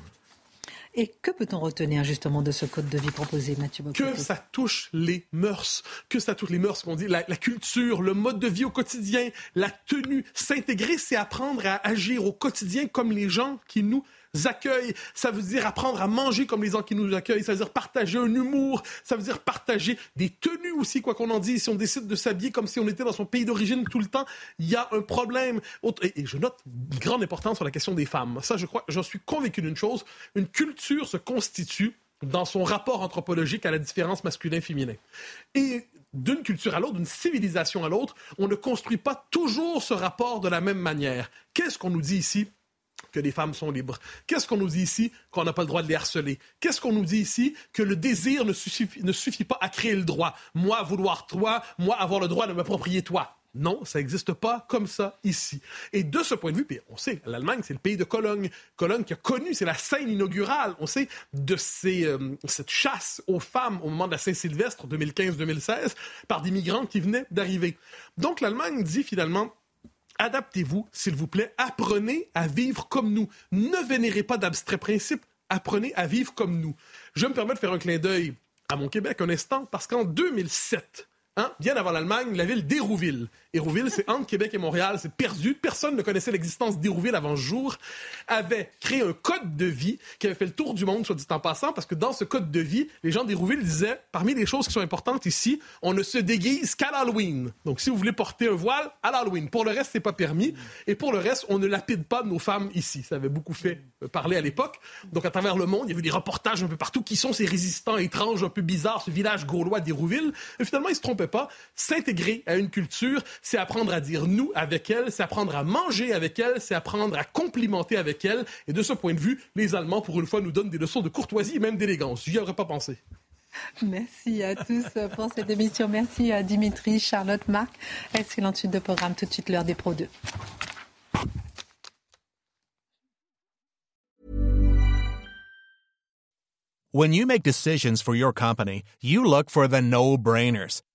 Et que peut-on retenir justement de ce code de vie proposé, Mathieu Que ça touche les mœurs, que ça touche les mœurs, qu'on dit, la, culture, le mode de vie au quotidien, la tenue. S'intégrer, c'est apprendre à agir au quotidien comme les gens qui nous accueillent. Ça veut dire apprendre à manger comme les gens qui nous accueillent. Ça veut dire partager un humour. Ça veut dire partager des tenues aussi, quoi qu'on en dise. Si on décide de s'habiller comme si on était dans son pays d'origine tout le temps, il y a un problème. Et je note une grande importance sur la question des femmes. Ça, je crois, j'en suis convaincu d'une chose. Une culture se constitue dans son rapport anthropologique à la différence masculin-féminin. Et d'une culture à l'autre, d'une civilisation à l'autre, on ne construit pas toujours ce rapport de la même manière. Qu'est-ce qu'on nous dit ici? Que les femmes sont libres. Qu'est-ce qu'on nous dit ici qu'on n'a pas le droit de les harceler? Qu'est-ce qu'on nous dit ici que le désir ne suffit, pas à créer le droit? Moi, vouloir toi, moi, avoir le droit de m'approprier toi. Non, ça n'existe pas comme ça ici. Et de ce point de vue, on sait, l'Allemagne, c'est le pays de Cologne. Cologne qui a connu, c'est la scène inaugurale, on sait, de euh, cette chasse aux femmes au moment de la Saint-Sylvestre 2015-2016 par des migrants qui venaient d'arriver. Donc l'Allemagne dit finalement, adaptez-vous, s'il vous plaît, apprenez à vivre comme nous. Ne vénérez pas d'abstraits principes, apprenez à vivre comme nous. Je me permets de faire un clin d'œil à mon Québec un instant, parce qu'en 2007, Hein? Bien avant l'Allemagne, la ville d'Hérouville. Hérouville, c'est entre Québec et Montréal, c'est perdu. Personne ne connaissait l'existence d'Hérouville avant ce jour. Avait créé un code de vie qui avait fait le tour du monde, soit dit en passant, parce que dans ce code de vie, les gens d'Hérouville disaient, parmi les choses qui sont importantes ici, on ne se déguise qu'à l'Halloween. Donc, si vous voulez porter un voile, à l'Halloween. Pour le reste, c'est pas permis. Et pour le reste, on ne lapide pas nos femmes ici. Ça avait beaucoup fait euh, parler à l'époque. Donc, à travers le monde, il y avait des reportages un peu partout. Qui sont ces résistants étranges, un peu bizarres, ce village gaulois d'Hérouville? Et finalement, ils se trompaient pas. S'intégrer à une culture, c'est apprendre à dire nous avec elle, c'est apprendre à manger avec elle, c'est apprendre à complimenter avec elle. Et de ce point de vue, les Allemands, pour une fois, nous donnent des leçons de courtoisie et même d'élégance. J'y aurais pas pensé. Merci à tous pour cette émission. Merci à Dimitri, Charlotte, Marc. Excellente suite de programme. Tout de suite, l'heure des Pro 2. When you make decisions for your company, you look for the no-brainers.